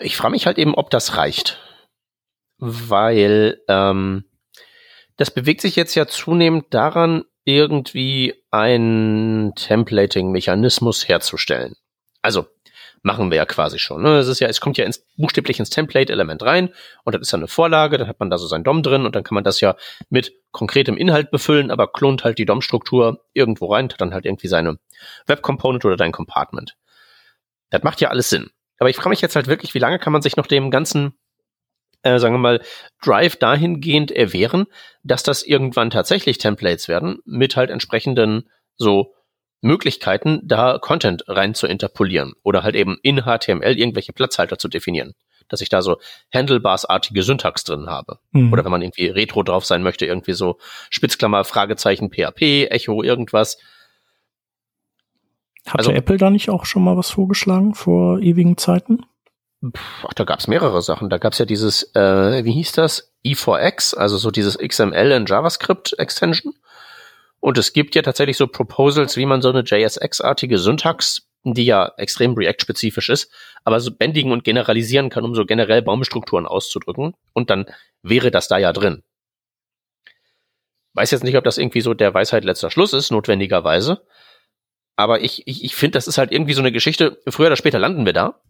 Ich frage mich halt eben, ob das reicht. Weil ähm, das bewegt sich jetzt ja zunehmend daran, irgendwie einen Templating-Mechanismus herzustellen. Also, machen wir ja quasi schon. Ne? Es ist ja, es kommt ja ins, buchstäblich ins Template-Element rein und das ist ja eine Vorlage, dann hat man da so sein DOM drin und dann kann man das ja mit konkretem Inhalt befüllen, aber klont halt die DOM-Struktur irgendwo rein, hat dann halt irgendwie seine Web-Component oder dein Compartment. Das macht ja alles Sinn. Aber ich frage mich jetzt halt wirklich, wie lange kann man sich noch dem ganzen, äh, sagen wir mal, Drive dahingehend erwehren, dass das irgendwann tatsächlich Templates werden mit halt entsprechenden so Möglichkeiten, da Content rein zu interpolieren oder halt eben in HTML irgendwelche Platzhalter zu definieren. Dass ich da so Handlebars-artige Syntax drin habe. Mhm. Oder wenn man irgendwie retro drauf sein möchte, irgendwie so Spitzklammer, Fragezeichen, PHP, Echo, irgendwas. Hatte also, Apple da nicht auch schon mal was vorgeschlagen vor ewigen Zeiten? Ach, da gab's mehrere Sachen. Da gab's ja dieses, äh, wie hieß das? E4X, also so dieses XML in JavaScript Extension. Und es gibt ja tatsächlich so Proposals, wie man so eine JSX-artige Syntax, die ja extrem React-spezifisch ist, aber so bändigen und generalisieren kann, um so generell Baumstrukturen auszudrücken. Und dann wäre das da ja drin. Weiß jetzt nicht, ob das irgendwie so der Weisheit letzter Schluss ist, notwendigerweise. Aber ich, ich, ich finde, das ist halt irgendwie so eine Geschichte, früher oder später landen wir da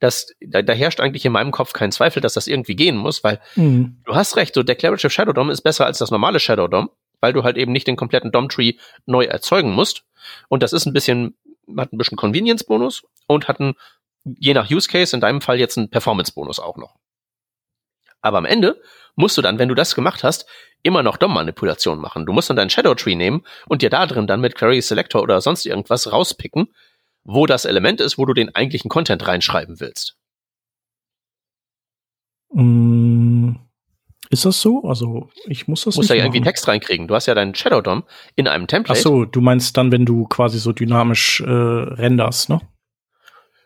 das, da, da herrscht eigentlich in meinem Kopf kein Zweifel, dass das irgendwie gehen muss, weil mhm. du hast recht, so Declarative Shadow DOM ist besser als das normale Shadow DOM, weil du halt eben nicht den kompletten DOM-Tree neu erzeugen musst. Und das ist ein bisschen, hat ein bisschen Convenience-Bonus und hat ein, je nach Use Case, in deinem Fall jetzt einen Performance-Bonus auch noch. Aber am Ende musst du dann, wenn du das gemacht hast, immer noch DOM-Manipulation machen. Du musst dann deinen Shadow Tree nehmen und dir da drin dann mit Query Selector oder sonst irgendwas rauspicken, wo das Element ist, wo du den eigentlichen Content reinschreiben willst. Mm, ist das so? Also ich muss das Du musst ja irgendwie Text reinkriegen. Du hast ja deinen Shadow DOM in einem Template. Ach so, du meinst dann, wenn du quasi so dynamisch äh, renderst, ne?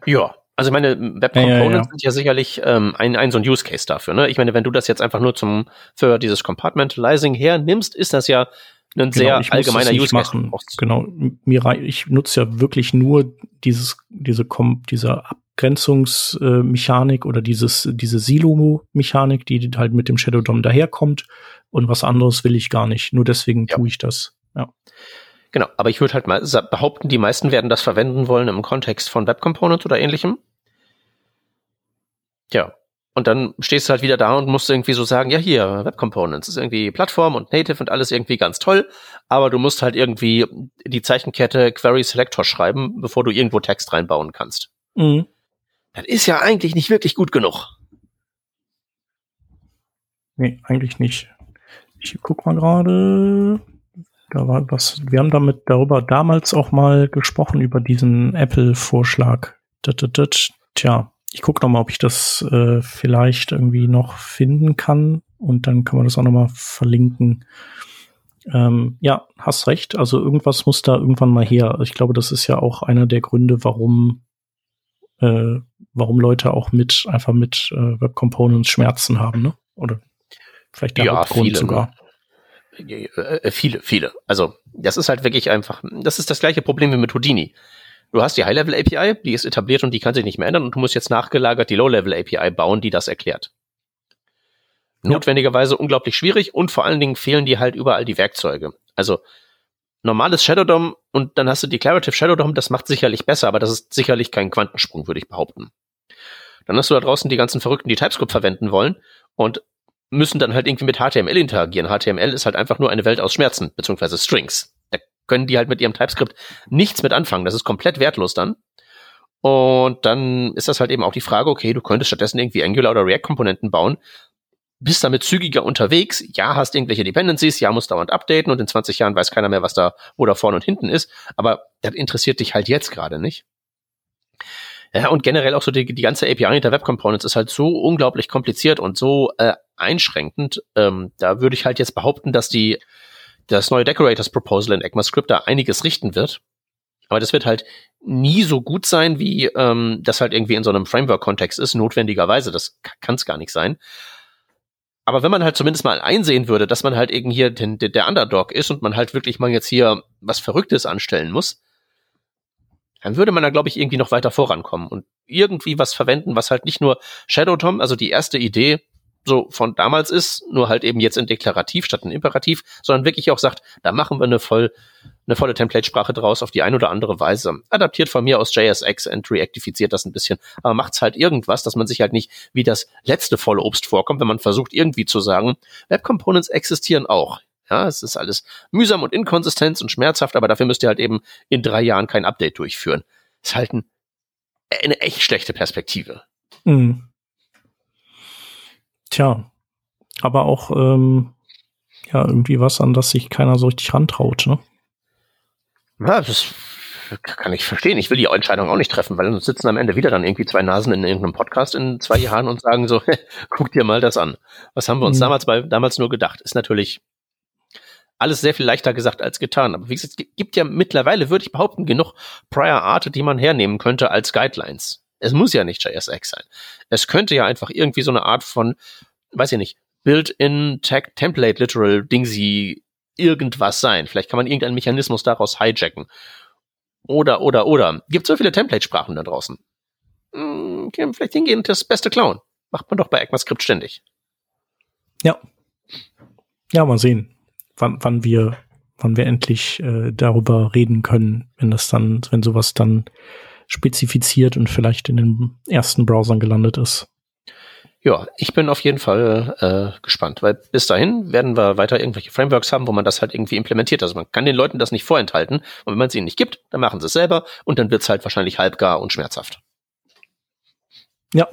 Ja, also meine Web Components ja, ja, ja. sind ja sicherlich ähm, ein, ein so ein Use Case dafür. Ne? Ich meine, wenn du das jetzt einfach nur zum für dieses Compartmentalizing hernimmst, ist das ja ein genau, sehr allgemeiner Use Case. Genau, mir ich nutze ja wirklich nur dieses diese Kom diese Abgrenzungsmechanik oder dieses diese Silo-Mechanik, die halt mit dem Shadow DOM daherkommt und was anderes will ich gar nicht. Nur deswegen ja. tue ich das. Ja. Genau, aber ich würde halt mal behaupten, die meisten werden das verwenden wollen im Kontext von Web Component oder ähnlichem. Ja, und dann stehst du halt wieder da und musst irgendwie so sagen, ja hier, Web Components ist irgendwie Plattform und Native und alles irgendwie ganz toll, aber du musst halt irgendwie die Zeichenkette Query Selector schreiben, bevor du irgendwo Text reinbauen kannst. Mhm. Das ist ja eigentlich nicht wirklich gut genug. Nee, eigentlich nicht. Ich guck mal gerade. Da war was. Wir haben damit darüber damals auch mal gesprochen über diesen Apple-Vorschlag. Tja, ich gucke noch mal, ob ich das äh, vielleicht irgendwie noch finden kann und dann kann man das auch noch mal verlinken. Ähm, ja, hast recht. Also irgendwas muss da irgendwann mal her. Ich glaube, das ist ja auch einer der Gründe, warum äh, warum Leute auch mit einfach mit äh, Web Components Schmerzen haben, ne? Oder vielleicht der ja, Hauptgrund viele, sogar. Ne? Äh, viele, viele. Also das ist halt wirklich einfach. Das ist das gleiche Problem wie mit Houdini. Du hast die High-Level API, die ist etabliert und die kann sich nicht mehr ändern und du musst jetzt nachgelagert die Low-Level API bauen, die das erklärt. Notwendigerweise unglaublich schwierig und vor allen Dingen fehlen dir halt überall die Werkzeuge. Also normales Shadow DOM und dann hast du Declarative Shadow DOM, das macht sicherlich besser, aber das ist sicherlich kein Quantensprung, würde ich behaupten. Dann hast du da draußen die ganzen Verrückten, die TypeScript verwenden wollen und müssen dann halt irgendwie mit HTML interagieren. HTML ist halt einfach nur eine Welt aus Schmerzen, beziehungsweise Strings können die halt mit ihrem TypeScript nichts mit anfangen. Das ist komplett wertlos dann. Und dann ist das halt eben auch die Frage, okay, du könntest stattdessen irgendwie Angular oder React-Komponenten bauen, bist damit zügiger unterwegs, ja, hast irgendwelche Dependencies, ja, musst dauernd updaten und in 20 Jahren weiß keiner mehr, was da, wo da vorne und hinten ist, aber das interessiert dich halt jetzt gerade nicht. Ja, und generell auch so die, die ganze API hinter Web Components ist halt so unglaublich kompliziert und so äh, einschränkend. Ähm, da würde ich halt jetzt behaupten, dass die das neue Decorators Proposal in ECMAScript da einiges richten wird. Aber das wird halt nie so gut sein, wie ähm, das halt irgendwie in so einem Framework-Kontext ist, notwendigerweise. Das kann es gar nicht sein. Aber wenn man halt zumindest mal einsehen würde, dass man halt irgendwie hier den, der Underdog ist und man halt wirklich mal jetzt hier was Verrücktes anstellen muss, dann würde man da, glaube ich, irgendwie noch weiter vorankommen und irgendwie was verwenden, was halt nicht nur Shadow Tom, also die erste Idee, so von damals ist, nur halt eben jetzt in Deklarativ statt in Imperativ, sondern wirklich auch sagt, da machen wir eine voll, eine volle Template-Sprache draus auf die eine oder andere Weise. Adaptiert von mir aus JSX und reaktifiziert das ein bisschen, aber macht's halt irgendwas, dass man sich halt nicht wie das letzte volle Obst vorkommt, wenn man versucht irgendwie zu sagen, Web Components existieren auch. Ja, es ist alles mühsam und inkonsistent und schmerzhaft, aber dafür müsst ihr halt eben in drei Jahren kein Update durchführen. ist halt ein, eine echt schlechte Perspektive. Mhm. Tja, aber auch ähm, ja irgendwie was, an das sich keiner so richtig rantraut, ne? Ja, das kann ich verstehen. Ich will die Entscheidung auch nicht treffen, weil uns sitzen am Ende wieder dann irgendwie zwei Nasen in irgendeinem Podcast in zwei Jahren und sagen so, guck dir mal das an. Was haben wir uns mhm. damals bei, damals nur gedacht? Ist natürlich alles sehr viel leichter gesagt als getan. Aber wie gesagt, es gibt ja mittlerweile, würde ich behaupten, genug Prior Art, die man hernehmen könnte als Guidelines. Es muss ja nicht JSX sein. Es könnte ja einfach irgendwie so eine Art von, weiß ich nicht, Built-in Tag Template Literal Dingsy irgendwas sein. Vielleicht kann man irgendeinen Mechanismus daraus hijacken. Oder, oder, oder. Gibt so viele Template-Sprachen da draußen. Hm, okay, vielleicht hingehen das beste Clown. Macht man doch bei ECMAScript ständig. Ja. Ja, mal sehen, wann, wann wir, wann wir endlich äh, darüber reden können, wenn das dann, wenn sowas dann spezifiziert und vielleicht in den ersten Browsern gelandet ist. Ja, ich bin auf jeden Fall äh, gespannt, weil bis dahin werden wir weiter irgendwelche Frameworks haben, wo man das halt irgendwie implementiert. Also man kann den Leuten das nicht vorenthalten und wenn man es ihnen nicht gibt, dann machen sie es selber und dann wird es halt wahrscheinlich halbgar und schmerzhaft. Ja.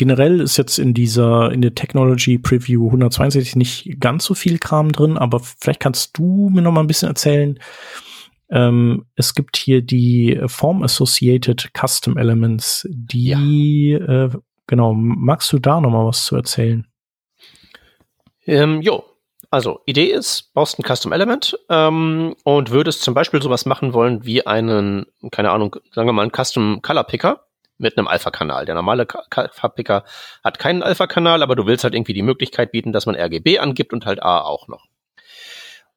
Generell ist jetzt in dieser, in der Technology Preview 162 nicht ganz so viel Kram drin, aber vielleicht kannst du mir noch mal ein bisschen erzählen. Ähm, es gibt hier die Form Associated Custom Elements, die ja. äh, Genau, magst du da noch mal was zu erzählen? Ähm, jo, also Idee ist, baust ein Custom Element ähm, und würdest zum Beispiel sowas machen wollen wie einen, keine Ahnung, sagen wir mal einen Custom Color Picker mit einem Alpha-Kanal. Der normale Color-Picker hat keinen Alpha-Kanal, aber du willst halt irgendwie die Möglichkeit bieten, dass man RGB angibt und halt A auch noch.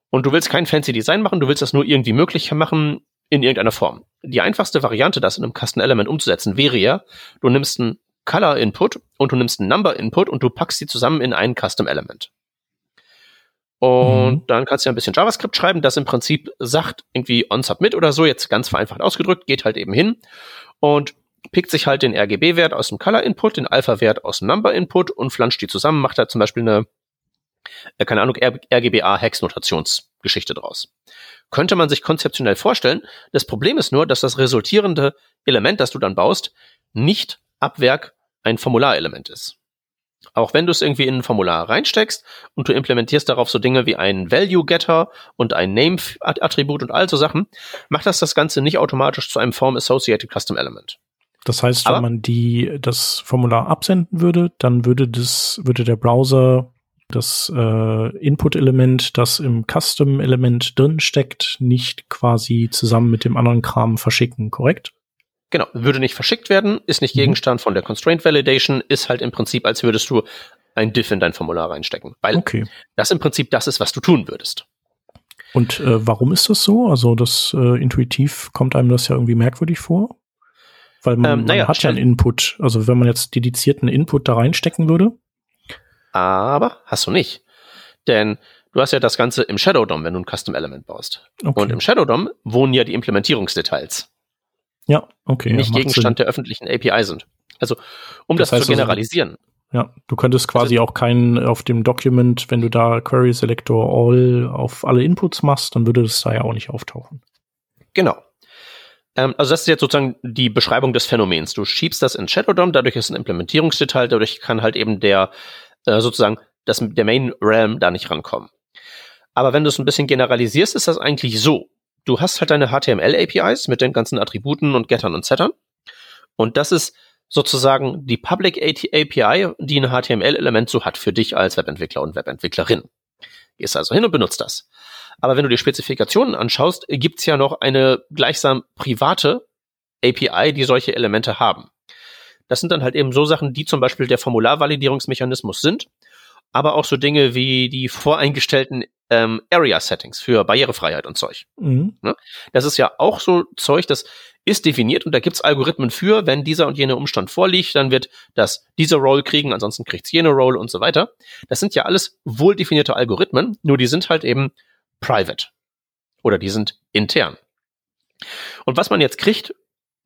Und du willst kein fancy Design machen, du willst das nur irgendwie möglich machen in irgendeiner Form. Die einfachste Variante, das in einem Custom Element umzusetzen, wäre ja, du nimmst ein Color Input und du nimmst einen Number Input und du packst sie zusammen in ein Custom Element. Und mhm. dann kannst du ja ein bisschen JavaScript schreiben, das im Prinzip sagt irgendwie on submit oder so, jetzt ganz vereinfacht ausgedrückt, geht halt eben hin und pickt sich halt den RGB-Wert aus dem Color-Input, den Alpha-Wert aus dem Number-Input und flanscht die zusammen, macht da zum Beispiel eine, äh, keine Ahnung, RGBA-Hex-Notationsgeschichte draus. Könnte man sich konzeptionell vorstellen. Das Problem ist nur, dass das resultierende Element, das du dann baust, nicht ab Werk ein Formularelement ist. Auch wenn du es irgendwie in ein Formular reinsteckst und du implementierst darauf so Dinge wie einen Value-Getter und ein Name-Attribut und all so Sachen, macht das das Ganze nicht automatisch zu einem Form-Associated Custom Element. Das heißt, Aber wenn man die, das Formular absenden würde, dann würde das, würde der Browser das äh, Input-Element, das im Custom-Element drin steckt, nicht quasi zusammen mit dem anderen Kram verschicken, korrekt? Genau, würde nicht verschickt werden, ist nicht mhm. Gegenstand von der Constraint Validation, ist halt im Prinzip, als würdest du ein Diff in dein Formular reinstecken. Weil okay. das im Prinzip das ist, was du tun würdest. Und äh, warum ist das so? Also das äh, intuitiv kommt einem das ja irgendwie merkwürdig vor. Weil man, ähm, naja, man hat ja einen Input. Also wenn man jetzt dedizierten Input da reinstecken würde. Aber hast du nicht. Denn du hast ja das Ganze im Shadow DOM, wenn du ein Custom Element baust. Okay. Und im Shadow DOM wohnen ja die Implementierungsdetails. Ja, okay. Nicht ja, Gegenstand Sinn. der öffentlichen API sind. Also, um das, das heißt zu generalisieren. Also, ja, du könntest quasi also, auch keinen auf dem Document, wenn du da Query Selector All auf alle Inputs machst, dann würde das da ja auch nicht auftauchen. Genau. Ähm, also das ist jetzt sozusagen die Beschreibung des Phänomens. Du schiebst das in Shadow DOM, dadurch ist ein Implementierungsdetail, dadurch kann halt eben der äh, sozusagen das, der Main Realm da nicht rankommen. Aber wenn du es ein bisschen generalisierst, ist das eigentlich so du hast halt deine HTML-APIs mit den ganzen Attributen und Gettern und Settern. Und das ist sozusagen die Public API, die ein HTML-Element so hat für dich als Webentwickler und Webentwicklerin. Gehst also hin und benutzt das. Aber wenn du die Spezifikationen anschaust, gibt's ja noch eine gleichsam private API, die solche Elemente haben. Das sind dann halt eben so Sachen, die zum Beispiel der Formularvalidierungsmechanismus sind, aber auch so Dinge wie die voreingestellten ähm, Area-Settings für Barrierefreiheit und Zeug. Mhm. Ne? Das ist ja auch so Zeug, das ist definiert und da gibt's Algorithmen für, wenn dieser und jener Umstand vorliegt, dann wird das diese Role kriegen, ansonsten kriegt's jene Role und so weiter. Das sind ja alles wohl definierte Algorithmen, nur die sind halt eben private oder die sind intern. Und was man jetzt kriegt,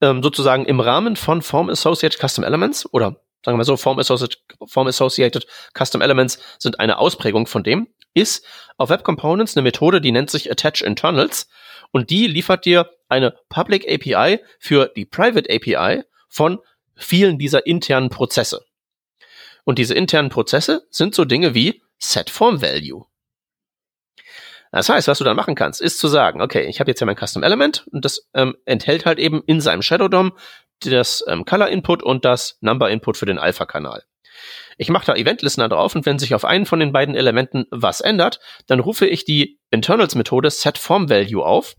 ähm, sozusagen im Rahmen von Form Associated Custom Elements oder sagen wir so, Form Associated, Form Associated Custom Elements sind eine Ausprägung von dem, ist auf Web Components eine Methode, die nennt sich Attach Internals und die liefert dir eine Public API für die Private API von vielen dieser internen Prozesse. Und diese internen Prozesse sind so Dinge wie Set Form Value. Das heißt, was du dann machen kannst, ist zu sagen, okay, ich habe jetzt ja mein Custom Element und das ähm, enthält halt eben in seinem Shadow DOM das ähm, Color Input und das Number Input für den Alpha-Kanal. Ich mache da Event-Listener drauf und wenn sich auf einen von den beiden Elementen was ändert, dann rufe ich die Internals-Methode setFormValue auf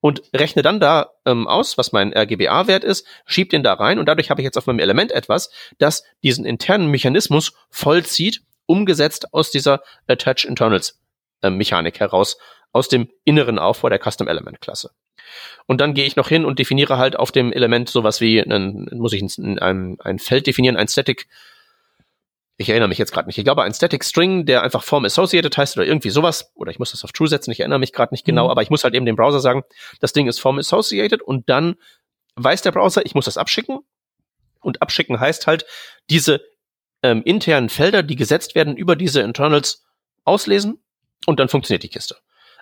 und rechne dann da ähm, aus, was mein RGBA-Wert ist, schieb den da rein und dadurch habe ich jetzt auf meinem Element etwas, das diesen internen Mechanismus vollzieht, umgesetzt aus dieser Attach Internals äh, Mechanik heraus, aus dem inneren Aufbau der Custom Element Klasse. Und dann gehe ich noch hin und definiere halt auf dem Element sowas wie, dann muss ich ein, ein, ein Feld definieren, ein Static ich erinnere mich jetzt gerade nicht. Ich glaube, ein Static String, der einfach Form Associated heißt oder irgendwie sowas, oder ich muss das auf True setzen, ich erinnere mich gerade nicht genau, mhm. aber ich muss halt eben dem Browser sagen, das Ding ist Form Associated und dann weiß der Browser, ich muss das abschicken. Und abschicken heißt halt, diese ähm, internen Felder, die gesetzt werden, über diese Internals auslesen und dann funktioniert die Kiste.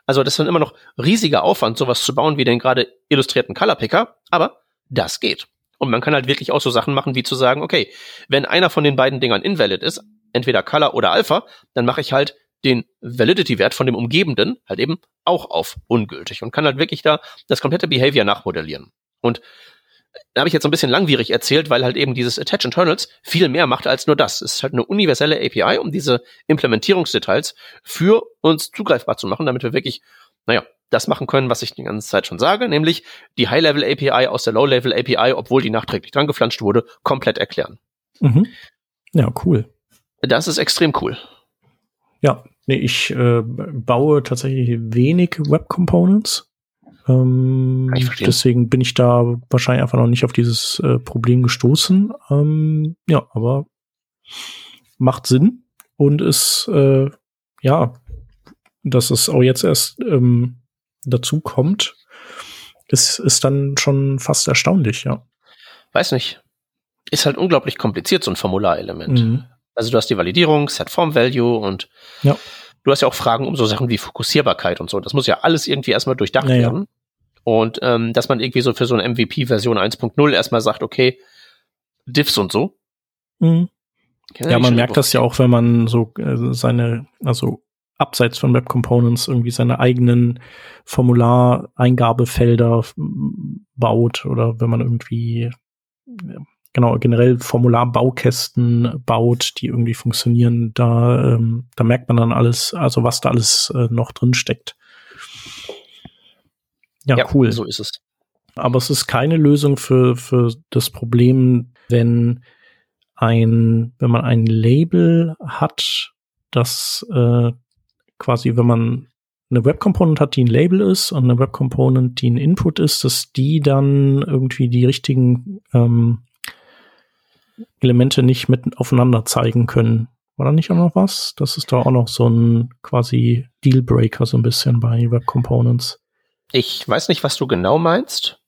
Also das ist dann immer noch riesiger Aufwand, sowas zu bauen wie den gerade illustrierten Color Picker, aber das geht. Und man kann halt wirklich auch so Sachen machen, wie zu sagen, okay, wenn einer von den beiden Dingern invalid ist, entweder Color oder Alpha, dann mache ich halt den Validity-Wert von dem Umgebenden halt eben auch auf ungültig und kann halt wirklich da das komplette Behavior nachmodellieren. Und habe ich jetzt so ein bisschen langwierig erzählt, weil halt eben dieses Attach Internals viel mehr macht als nur das. Es ist halt eine universelle API, um diese Implementierungsdetails für uns zugreifbar zu machen, damit wir wirklich, naja, das machen können, was ich die ganze Zeit schon sage, nämlich die High-Level API aus der Low-Level API, obwohl die nachträglich dran geflanscht wurde, komplett erklären. Mhm. Ja, cool. Das ist extrem cool. Ja, nee, ich äh, baue tatsächlich wenig Web Components. Ähm, deswegen bin ich da wahrscheinlich einfach noch nicht auf dieses äh, Problem gestoßen. Ähm, ja, aber macht Sinn und ist äh, ja, dass es auch jetzt erst ähm, dazu kommt, ist, ist dann schon fast erstaunlich, ja. Weiß nicht. Ist halt unglaublich kompliziert, so ein Formularelement. Mhm. Also du hast die Validierung, Set Form Value und ja. du hast ja auch Fragen um so Sachen wie Fokussierbarkeit und so. Das muss ja alles irgendwie erstmal durchdacht ja, werden. Und ähm, dass man irgendwie so für so eine MVP-Version 1.0 erstmal sagt, okay, Diffs und so. Mhm. Ja, man merkt das ja auch, wenn man so äh, seine, also abseits von Web Components irgendwie seine eigenen Formulareingabfelder baut oder wenn man irgendwie genau generell Formularbaukästen baut, die irgendwie funktionieren, da ähm, da merkt man dann alles, also was da alles äh, noch drin steckt. Ja, ja, cool. So ist es. Aber es ist keine Lösung für für das Problem, wenn ein wenn man ein Label hat, das äh, quasi, wenn man eine Web Component hat, die ein Label ist und eine Web Component, die ein Input ist, dass die dann irgendwie die richtigen ähm, Elemente nicht mit aufeinander zeigen können. War da nicht auch noch was? Das ist da auch noch so ein quasi Dealbreaker so ein bisschen bei Web Components. Ich weiß nicht, was du genau meinst,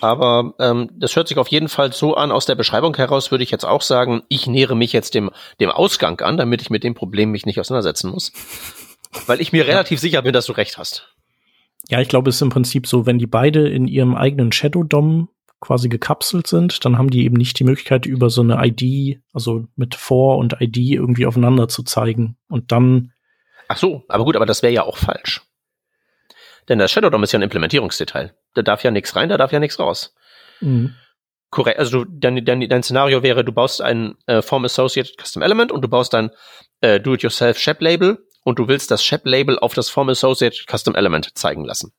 aber ähm, das hört sich auf jeden Fall so an. Aus der Beschreibung heraus würde ich jetzt auch sagen, ich nähere mich jetzt dem, dem Ausgang an, damit ich mit dem Problem mich nicht auseinandersetzen muss. Weil ich mir relativ sicher bin, dass du recht hast. Ja, ich glaube, es ist im Prinzip so, wenn die beide in ihrem eigenen Shadow DOM quasi gekapselt sind, dann haben die eben nicht die Möglichkeit, über so eine ID, also mit For und ID irgendwie aufeinander zu zeigen. Und dann. Ach so, aber gut, aber das wäre ja auch falsch. Denn das Shadow DOM ist ja ein Implementierungsdetail. Da darf ja nichts rein, da darf ja nichts raus. Mhm. Korrekt, also du, dein, dein, dein Szenario wäre, du baust ein äh, Form Associated Custom Element und du baust ein äh, Do-it-yourself Shep Label und du willst das Shep-Label auf das Form Associated Custom Element zeigen lassen.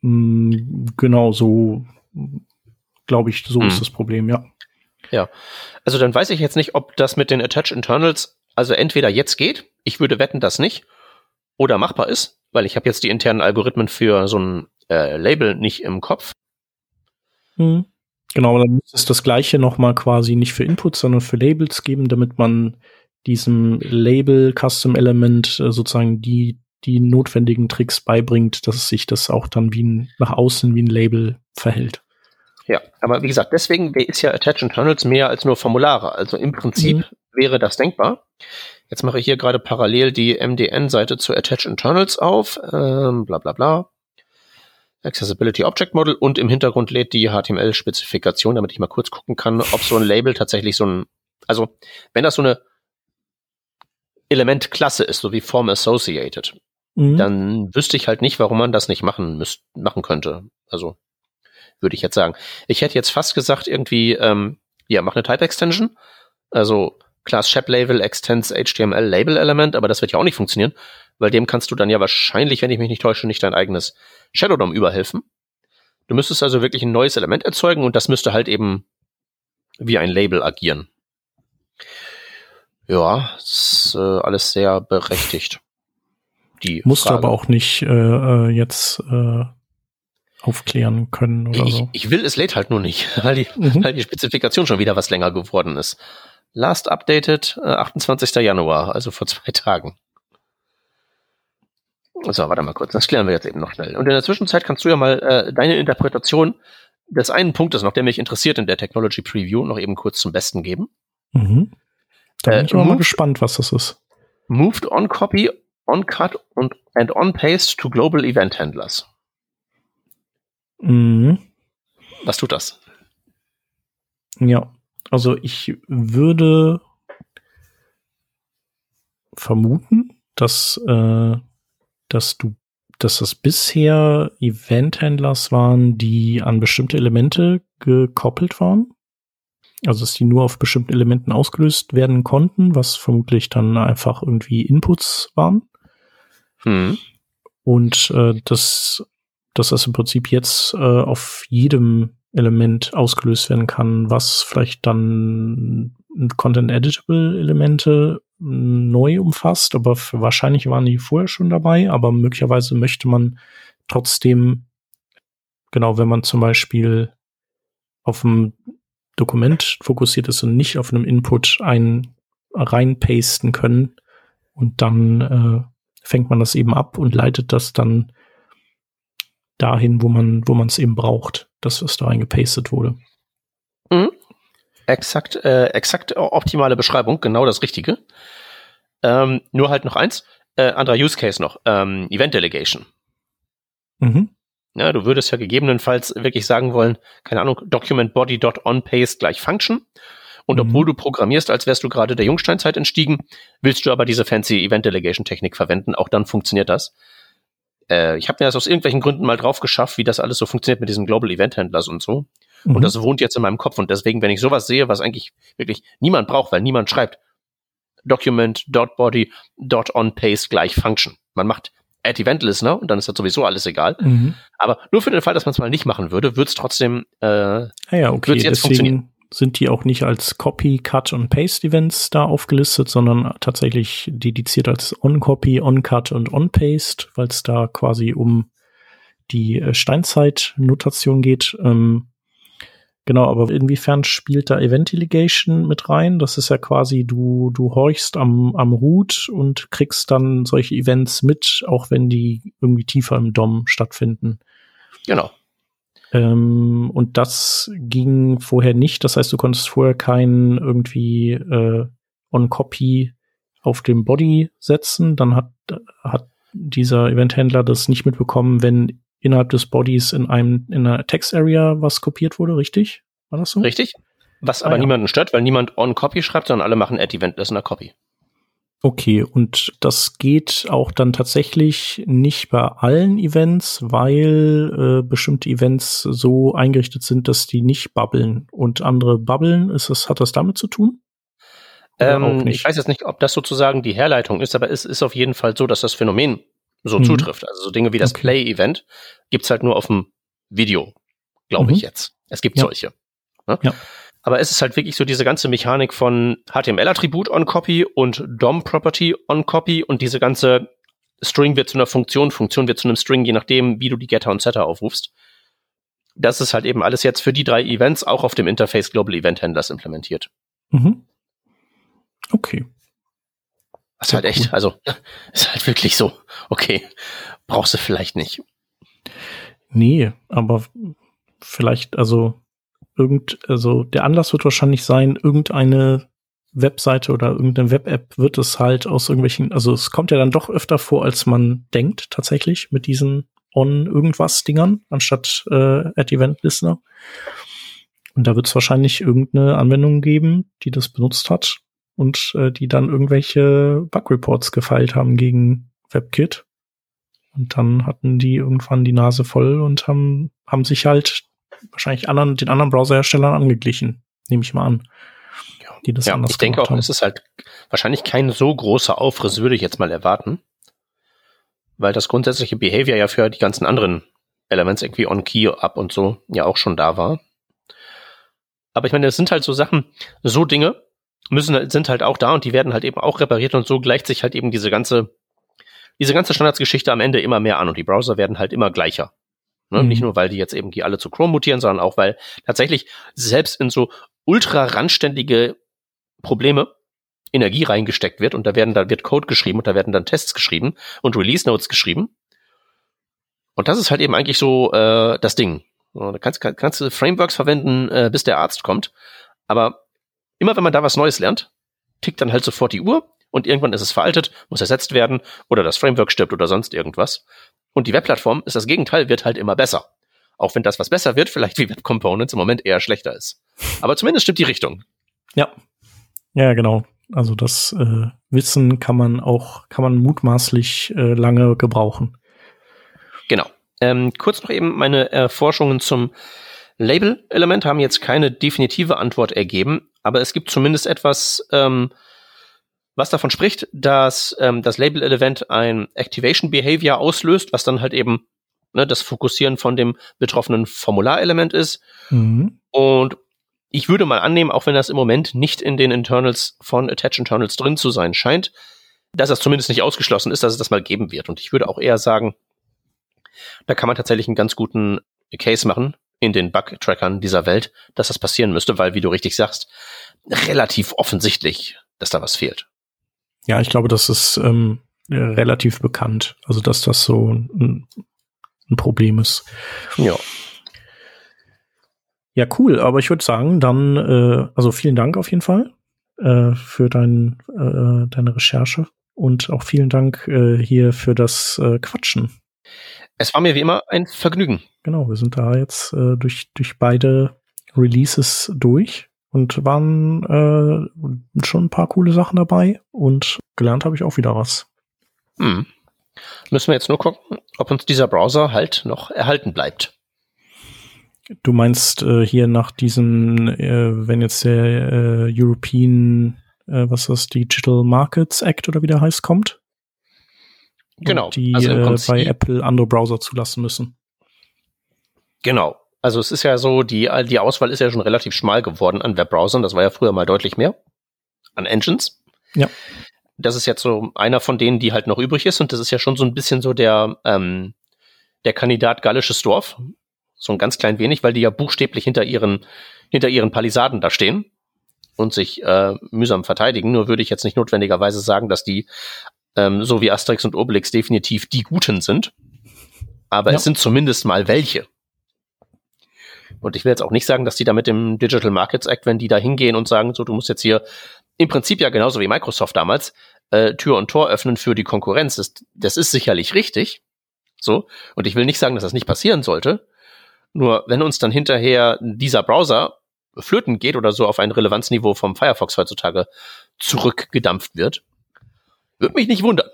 Mm, genau, so glaube ich, so mhm. ist das Problem, ja. Ja. Also dann weiß ich jetzt nicht, ob das mit den Attach Internals also entweder jetzt geht, ich würde wetten, dass nicht, oder machbar ist, weil ich habe jetzt die internen Algorithmen für so ein äh, Label nicht im Kopf. Mhm. Genau, dann müsste es das gleiche nochmal quasi nicht für Inputs, sondern für Labels geben, damit man diesem Label Custom Element äh, sozusagen die die notwendigen Tricks beibringt, dass sich das auch dann wie ein, nach außen wie ein Label verhält. Ja, aber wie gesagt, deswegen ist ja Attach Internals mehr als nur Formulare. Also im Prinzip mhm. wäre das denkbar. Jetzt mache ich hier gerade parallel die MDN-Seite zu Attach Internals auf, ähm, bla bla bla. Accessibility Object Model und im Hintergrund lädt die HTML-Spezifikation, damit ich mal kurz gucken kann, ob so ein Label tatsächlich so ein, also wenn das so eine Elementklasse ist, so wie Form Associated, mhm. dann wüsste ich halt nicht, warum man das nicht machen müsst, machen könnte. Also würde ich jetzt sagen. Ich hätte jetzt fast gesagt, irgendwie, ähm, ja, mach eine Type Extension, Also Class Shap Label extends HTML Label Element, aber das wird ja auch nicht funktionieren, weil dem kannst du dann ja wahrscheinlich, wenn ich mich nicht täusche, nicht dein eigenes Shadow DOM überhelfen. Du müsstest also wirklich ein neues Element erzeugen und das müsste halt eben wie ein Label agieren. Ja, ist äh, alles sehr berechtigt. Die Musst Frage. du aber auch nicht äh, äh, jetzt äh, aufklären können oder ich, so. Ich will, es lädt halt nur nicht, weil die, mhm. weil die Spezifikation schon wieder was länger geworden ist. Last updated äh, 28. Januar, also vor zwei Tagen. So, warte mal kurz, das klären wir jetzt eben noch schnell. Und in der Zwischenzeit kannst du ja mal äh, deine Interpretation des einen Punktes noch, der mich interessiert in der Technology Preview, noch eben kurz zum Besten geben. Mhm. Da bin äh, ich auch mal gespannt, was das ist. Moved on Copy, on Cut und and on Paste to Global Event Handlers. Mhm. Was tut das? Ja, also ich würde vermuten, dass, äh, dass du, dass das bisher Event-Handlers waren, die an bestimmte Elemente gekoppelt waren. Also dass die nur auf bestimmten Elementen ausgelöst werden konnten, was vermutlich dann einfach irgendwie Inputs waren. Hm. Und äh, dass, dass das im Prinzip jetzt äh, auf jedem Element ausgelöst werden kann, was vielleicht dann Content Editable Elemente neu umfasst, aber wahrscheinlich waren die vorher schon dabei, aber möglicherweise möchte man trotzdem, genau, wenn man zum Beispiel auf einem Dokument fokussiert ist und nicht auf einem Input ein reinpasten können und dann äh, fängt man das eben ab und leitet das dann dahin, wo man, wo man es eben braucht, dass es da reingepastet wurde. Mhm. Exakt, äh, exakt optimale Beschreibung, genau das Richtige. Ähm, nur halt noch eins, äh, anderer Use Case noch, ähm, Event Delegation. Mhm. Ja, du würdest ja gegebenenfalls wirklich sagen wollen, keine Ahnung, Document Body dot on paste gleich Function. Und mhm. obwohl du programmierst, als wärst du gerade der Jungsteinzeit entstiegen, willst du aber diese fancy Event Delegation Technik verwenden. Auch dann funktioniert das äh, ich habe mir das aus irgendwelchen Gründen mal drauf geschafft, wie das alles so funktioniert mit diesen Global Event Handlers und so. Mhm. Und das wohnt jetzt in meinem Kopf. Und deswegen, wenn ich sowas sehe, was eigentlich wirklich niemand braucht, weil niemand schreibt Document, dot body, dot on paste gleich Function. Man macht Add Event Listener und dann ist das sowieso alles egal. Mhm. Aber nur für den Fall, dass man es mal nicht machen würde, wird es trotzdem äh, ah ja, okay. jetzt Deswegen funktionieren sind die auch nicht als Copy, Cut und Paste Events da aufgelistet, sondern tatsächlich dediziert als On-Copy, On-Cut und On-Paste, weil es da quasi um die äh, Steinzeit-Notation geht. Ähm, genau, aber inwiefern spielt da Event Delegation mit rein? Das ist ja quasi, du, du horchst am, am Root und kriegst dann solche Events mit, auch wenn die irgendwie tiefer im DOM stattfinden. Genau. Ähm, und das ging vorher nicht. Das heißt, du konntest vorher kein irgendwie äh, On-Copy auf dem Body setzen. Dann hat, hat dieser Event-Händler das nicht mitbekommen, wenn innerhalb des Bodies in einem in einer Text-Area was kopiert wurde, richtig? War das so? Richtig. Was ah, aber ja. niemanden stört, weil niemand On-Copy schreibt, sondern alle machen Add-Event-Listener-Copy. Okay, und das geht auch dann tatsächlich nicht bei allen Events, weil äh, bestimmte Events so eingerichtet sind, dass die nicht bubbeln und andere bubbeln. Ist das, hat das damit zu tun? Ähm, ich weiß jetzt nicht, ob das sozusagen die Herleitung ist, aber es ist auf jeden Fall so, dass das Phänomen so mhm. zutrifft. Also so Dinge wie das okay. Play-Event gibt's halt nur auf dem Video, glaube mhm. ich jetzt. Es gibt ja. solche. Ne? Ja. Aber es ist halt wirklich so diese ganze Mechanik von HTML-Attribut on Copy und DOM-Property on Copy und diese ganze String wird zu einer Funktion, Funktion wird zu einem String, je nachdem, wie du die Getter und Setter aufrufst. Das ist halt eben alles jetzt für die drei Events auch auf dem Interface Global Event Handlers implementiert. Mhm. Okay. Das ist halt echt, cool. also ist halt wirklich so, okay, brauchst du vielleicht nicht. Nee, aber vielleicht, also irgend, also der Anlass wird wahrscheinlich sein, irgendeine Webseite oder irgendeine Web-App wird es halt aus irgendwelchen, also es kommt ja dann doch öfter vor, als man denkt, tatsächlich, mit diesen On-Irgendwas-Dingern, anstatt äh, Ad-Event-Listener. Und da wird es wahrscheinlich irgendeine Anwendung geben, die das benutzt hat und äh, die dann irgendwelche Bug-Reports gefeilt haben gegen WebKit. Und dann hatten die irgendwann die Nase voll und haben, haben sich halt wahrscheinlich anderen, den anderen Browserherstellern angeglichen, nehme ich mal an. Ja. die das ja, anders ich denke auch, haben. es ist halt wahrscheinlich kein so großer Aufriss, würde ich jetzt mal erwarten. Weil das grundsätzliche Behavior ja für die ganzen anderen Elements irgendwie on-key, up und so ja auch schon da war. Aber ich meine, das sind halt so Sachen, so Dinge müssen, halt, sind halt auch da und die werden halt eben auch repariert und so gleicht sich halt eben diese ganze, diese ganze Standardsgeschichte am Ende immer mehr an und die Browser werden halt immer gleicher. Ne? Mhm. Nicht nur, weil die jetzt eben die alle zu Chrome mutieren, sondern auch, weil tatsächlich selbst in so ultra randständige Probleme Energie reingesteckt wird und da werden da wird Code geschrieben und da werden dann Tests geschrieben und Release Notes geschrieben. Und das ist halt eben eigentlich so äh, das Ding. Da kannst, kann, kannst du Frameworks verwenden, äh, bis der Arzt kommt. Aber immer wenn man da was Neues lernt, tickt dann halt sofort die Uhr und irgendwann ist es veraltet, muss ersetzt werden oder das Framework stirbt oder sonst irgendwas. Und die Webplattform ist das Gegenteil, wird halt immer besser. Auch wenn das, was besser wird, vielleicht wie Web Components im Moment eher schlechter ist. Aber zumindest stimmt die Richtung. Ja. Ja, genau. Also das äh, Wissen kann man auch, kann man mutmaßlich äh, lange gebrauchen. Genau. Ähm, kurz noch eben meine Erforschungen zum Label-Element haben jetzt keine definitive Antwort ergeben, aber es gibt zumindest etwas, ähm, was davon spricht, dass ähm, das Label-Element ein Activation Behavior auslöst, was dann halt eben ne, das Fokussieren von dem betroffenen Formularelement ist. Mhm. Und ich würde mal annehmen, auch wenn das im Moment nicht in den Internals von Attach Internals drin zu sein scheint, dass das zumindest nicht ausgeschlossen ist, dass es das mal geben wird. Und ich würde auch eher sagen, da kann man tatsächlich einen ganz guten Case machen in den Bug-Trackern dieser Welt, dass das passieren müsste, weil, wie du richtig sagst, relativ offensichtlich, dass da was fehlt. Ja, ich glaube, das ist ähm, relativ bekannt. Also, dass das so ein, ein Problem ist. Ja. Ja, cool. Aber ich würde sagen, dann, äh, also vielen Dank auf jeden Fall äh, für dein, äh, deine Recherche und auch vielen Dank äh, hier für das äh, Quatschen. Es war mir wie immer ein Vergnügen. Genau, wir sind da jetzt äh, durch, durch beide Releases durch und waren äh, schon ein paar coole Sachen dabei und gelernt habe ich auch wieder was. Hm. Müssen wir jetzt nur gucken, ob uns dieser Browser halt noch erhalten bleibt. Du meinst äh, hier nach diesem, äh, wenn jetzt der äh, European, äh, was ist das, Digital Markets Act oder wie der heißt, kommt? Genau. Und die Also äh, bei Apple andere Browser zulassen müssen. Genau. Also es ist ja so, die, die Auswahl ist ja schon relativ schmal geworden an Webbrowsern. Das war ja früher mal deutlich mehr. An Engines. Ja. Das ist jetzt so einer von denen, die halt noch übrig ist. Und das ist ja schon so ein bisschen so der, ähm, der Kandidat gallisches Dorf. So ein ganz klein wenig, weil die ja buchstäblich hinter ihren, hinter ihren Palisaden da stehen und sich äh, mühsam verteidigen. Nur würde ich jetzt nicht notwendigerweise sagen, dass die, ähm, so wie Asterix und Obelix, definitiv die Guten sind. Aber Ja. es sind zumindest mal welche. Und ich will jetzt auch nicht sagen, dass die da mit dem Digital Markets Act, wenn die da hingehen und sagen, so, du musst jetzt hier im Prinzip ja genauso wie Microsoft damals äh, Tür und Tor öffnen für die Konkurrenz. Das, das ist sicherlich richtig. So. Und ich will nicht sagen, dass das nicht passieren sollte. Nur wenn uns dann hinterher dieser Browser flöten geht oder so auf ein Relevanzniveau vom Firefox heutzutage zurückgedampft wird, würde mich nicht wundern.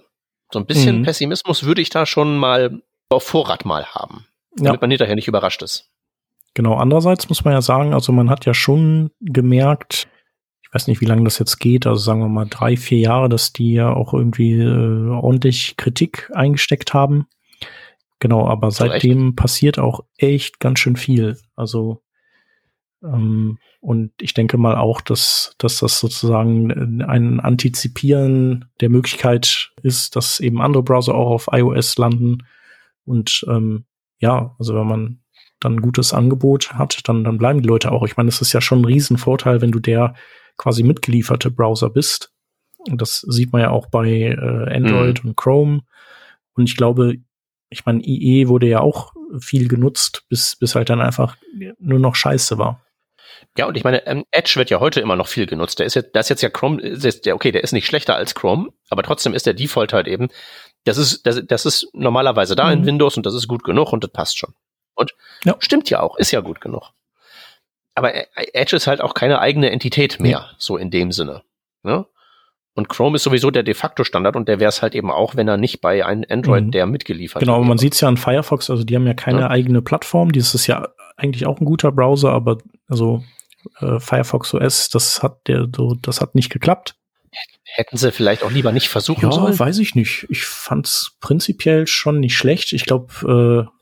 So ein bisschen Mhm. Pessimismus würde ich da schon mal auf Vorrat mal haben, Ja. damit man hinterher nicht überrascht ist. Genau, andererseits muss man ja sagen, also man hat ja schon gemerkt, ich weiß nicht, wie lange das jetzt geht, also sagen wir mal drei, vier Jahre, dass die ja auch irgendwie äh, ordentlich Kritik eingesteckt haben. Genau, aber seitdem passiert auch echt ganz schön viel. Also ähm, und ich denke mal auch, dass, dass das sozusagen ein Antizipieren der Möglichkeit ist, dass eben andere Browser auch auf iOS landen. Und ähm, ja, also wenn man dann ein gutes Angebot hat, dann, dann bleiben die Leute auch. Ich meine, es ist ja schon ein Riesenvorteil, wenn du der quasi mitgelieferte Browser bist. Und das sieht man ja auch bei äh, Android und Chrome. Und ich glaube, ich meine, IE wurde ja auch viel genutzt, bis, bis halt dann einfach nur noch scheiße war. Ja, und ich meine, ähm, Edge wird ja heute immer noch viel genutzt. Der ist jetzt, das ist jetzt ja Chrome, ist jetzt, okay, der ist nicht schlechter als Chrome, aber trotzdem ist der Default halt eben, das ist, das, das ist normalerweise da in Mhm. Windows und das ist gut genug und das passt schon. Und Ja. stimmt ja auch, ist ja gut genug. Aber Edge ist halt auch keine eigene Entität mehr, so in dem Sinne. Ne? Und Chrome ist sowieso der de facto Standard und der wäre es halt eben auch, wenn er nicht bei einem Android Mhm. der mitgeliefert Genau, man sieht es ja an Firefox, also die haben ja keine Ja. eigene Plattform. Dieses ist ja eigentlich auch ein guter Browser, aber also äh, Firefox OS, das hat der so, das hat nicht geklappt. Hätten sie vielleicht auch lieber nicht versuchen ja, sollen? weiß ich nicht. Ich fand's prinzipiell schon nicht schlecht. Ich glaube, äh,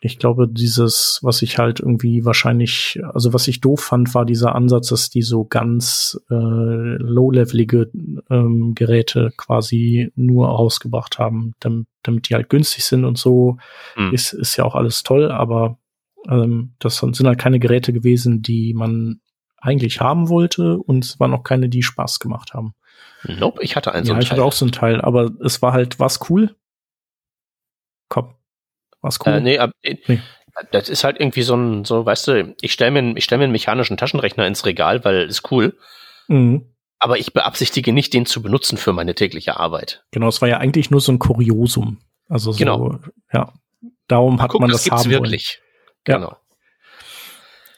ich glaube, dieses, was ich halt irgendwie wahrscheinlich, also was ich doof fand, war dieser Ansatz, dass die so ganz äh, low-levelige ähm, Geräte quasi nur rausgebracht haben, damit, damit die halt günstig sind und so. Hm. Ist, ist ja auch alles toll, aber ähm, das sind halt keine Geräte gewesen, die man eigentlich haben wollte und es waren auch keine, die Spaß gemacht haben. Nope, ich hatte einen so Ja, einen ich hatte auch so ein Teil, aber es war halt, war's cool? Komm, war's cool? Äh, nee, ab, Nee. das ist halt irgendwie so ein, so, weißt du, ich stelle mir, ich stell mir einen mechanischen Taschenrechner ins Regal, weil ist cool. Mhm. Aber ich beabsichtige nicht, den zu benutzen für meine tägliche Arbeit. Genau, es war ja eigentlich nur so ein Kuriosum. Also so, Genau. ja. Darum hat Guck, man das das, haben wirklich. Ja. Genau. wollen.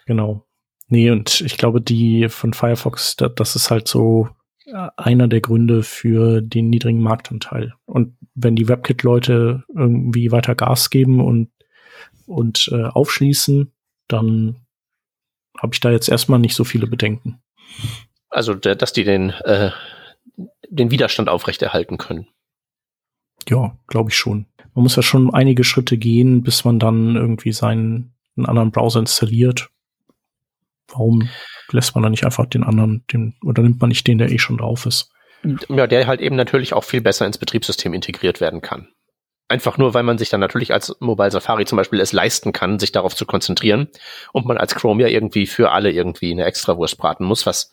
Genau. Nee, und ich glaube, die von Firefox, da, das ist halt so äh, einer der Gründe für den niedrigen Marktanteil. Und wenn die WebKit-Leute irgendwie weiter Gas geben und, und äh, aufschließen, dann habe ich da jetzt erstmal nicht so viele Bedenken. Also, dass die den, äh, den Widerstand aufrechterhalten können. Ja, glaube ich schon. Man muss ja schon einige Schritte gehen, bis man dann irgendwie seinen einen anderen Browser installiert. Warum lässt man dann nicht einfach den anderen, den, oder nimmt man nicht den, der eh schon drauf ist? Ja, der halt eben natürlich auch viel besser ins Betriebssystem integriert werden kann. Einfach nur, weil man sich dann natürlich als Mobile Safari zum Beispiel es leisten kann, sich darauf zu konzentrieren und man als Chrome ja irgendwie für alle irgendwie eine Extrawurst braten muss, was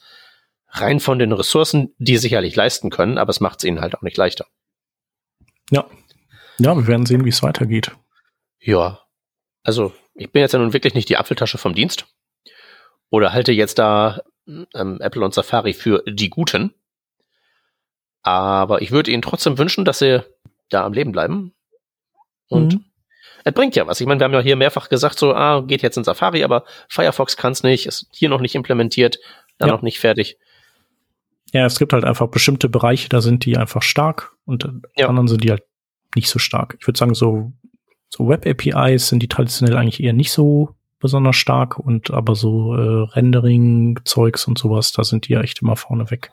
rein von den Ressourcen, die sicherlich leisten können, aber es macht es ihnen halt auch nicht leichter. Ja. Ja, wir werden sehen, wie es weitergeht. Ja, also ich bin jetzt ja nun wirklich nicht die Apfeltasche vom Dienst oder halte jetzt da ähm, Apple und Safari für die Guten. Aber ich würde ihnen trotzdem wünschen, dass sie da am Leben bleiben. Und Mhm. es bringt ja was. Ich meine, wir haben ja hier mehrfach gesagt, so, ah, geht jetzt in Safari, aber Firefox kann es nicht, ist hier noch nicht implementiert, dann Ja. noch nicht fertig. Ja, es gibt halt einfach bestimmte Bereiche, da sind die einfach stark und Ja. anderen sind die halt nicht so stark. Ich würde sagen, so, so Web-APIs sind die traditionell eigentlich eher nicht so besonders stark und aber so äh, Rendering-Zeugs und sowas, da sind die ja echt immer vorne weg.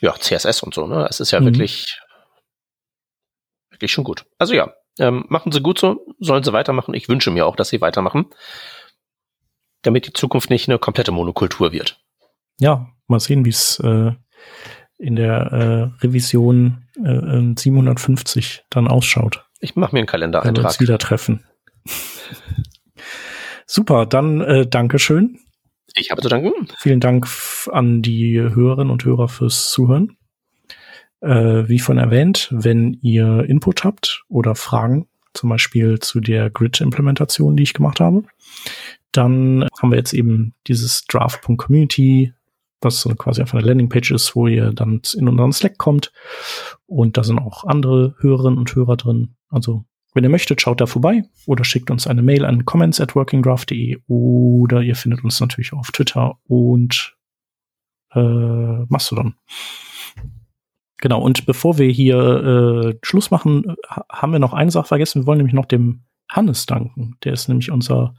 Ja, CSS und so, ne? Es ist ja Mhm. wirklich, wirklich schon gut. Also ja, ähm, machen sie gut so, sollen sie weitermachen. Ich wünsche mir auch, dass sie weitermachen, damit die Zukunft nicht eine komplette Monokultur wird. Ja, mal sehen, wie es äh, in der äh, Revision äh, äh, 750 dann ausschaut. Ich mache mir einen wenn wir uns Kalendereintrag. wieder treffen. Super, dann äh, Dankeschön. Ich habe zu danken. Vielen Dank an die Hörerinnen und Hörer fürs Zuhören. Äh, wie von erwähnt, wenn ihr Input habt oder Fragen, zum Beispiel zu der Grid-Implementation, die ich gemacht habe, dann haben wir jetzt eben dieses Draft.community, was so quasi einfach eine Landingpage ist, wo ihr dann in unseren Slack kommt. Und da sind auch andere Hörerinnen und Hörer drin. Also, wenn ihr möchtet, schaut da vorbei oder schickt uns eine Mail an comments at workingdraft.de oder ihr findet uns natürlich auf Twitter und äh, Mastodon. Genau, und bevor wir hier äh, Schluss machen, ha- haben wir noch eine Sache vergessen. Wir wollen nämlich noch dem Hannes danken. Der ist nämlich unser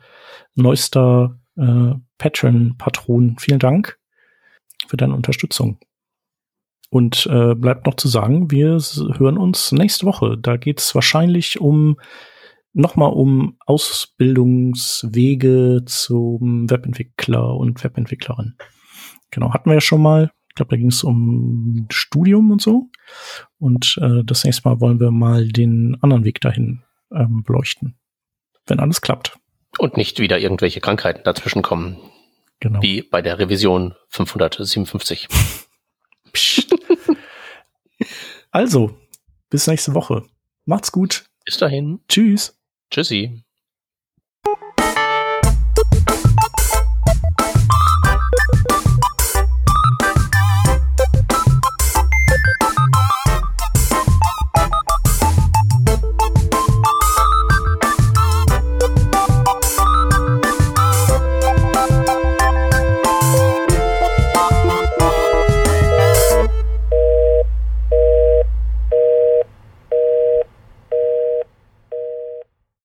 neuester äh, Patron-Patron. Vielen Dank für deine Unterstützung. Und äh, bleibt noch zu sagen, wir hören uns nächste Woche. Da geht es wahrscheinlich um nochmal um Ausbildungswege zum Webentwickler und Webentwicklerin. Genau, hatten wir ja schon mal. Ich glaube, da ging es um Studium und so. Und äh, das nächste Mal wollen wir mal den anderen Weg dahin ähm, beleuchten. Wenn alles klappt. Und nicht wieder irgendwelche Krankheiten dazwischen kommen, Genau. wie bei der Revision 557. Also, bis nächste Woche. Macht's gut. Bis dahin. Tschüss. Tschüssi.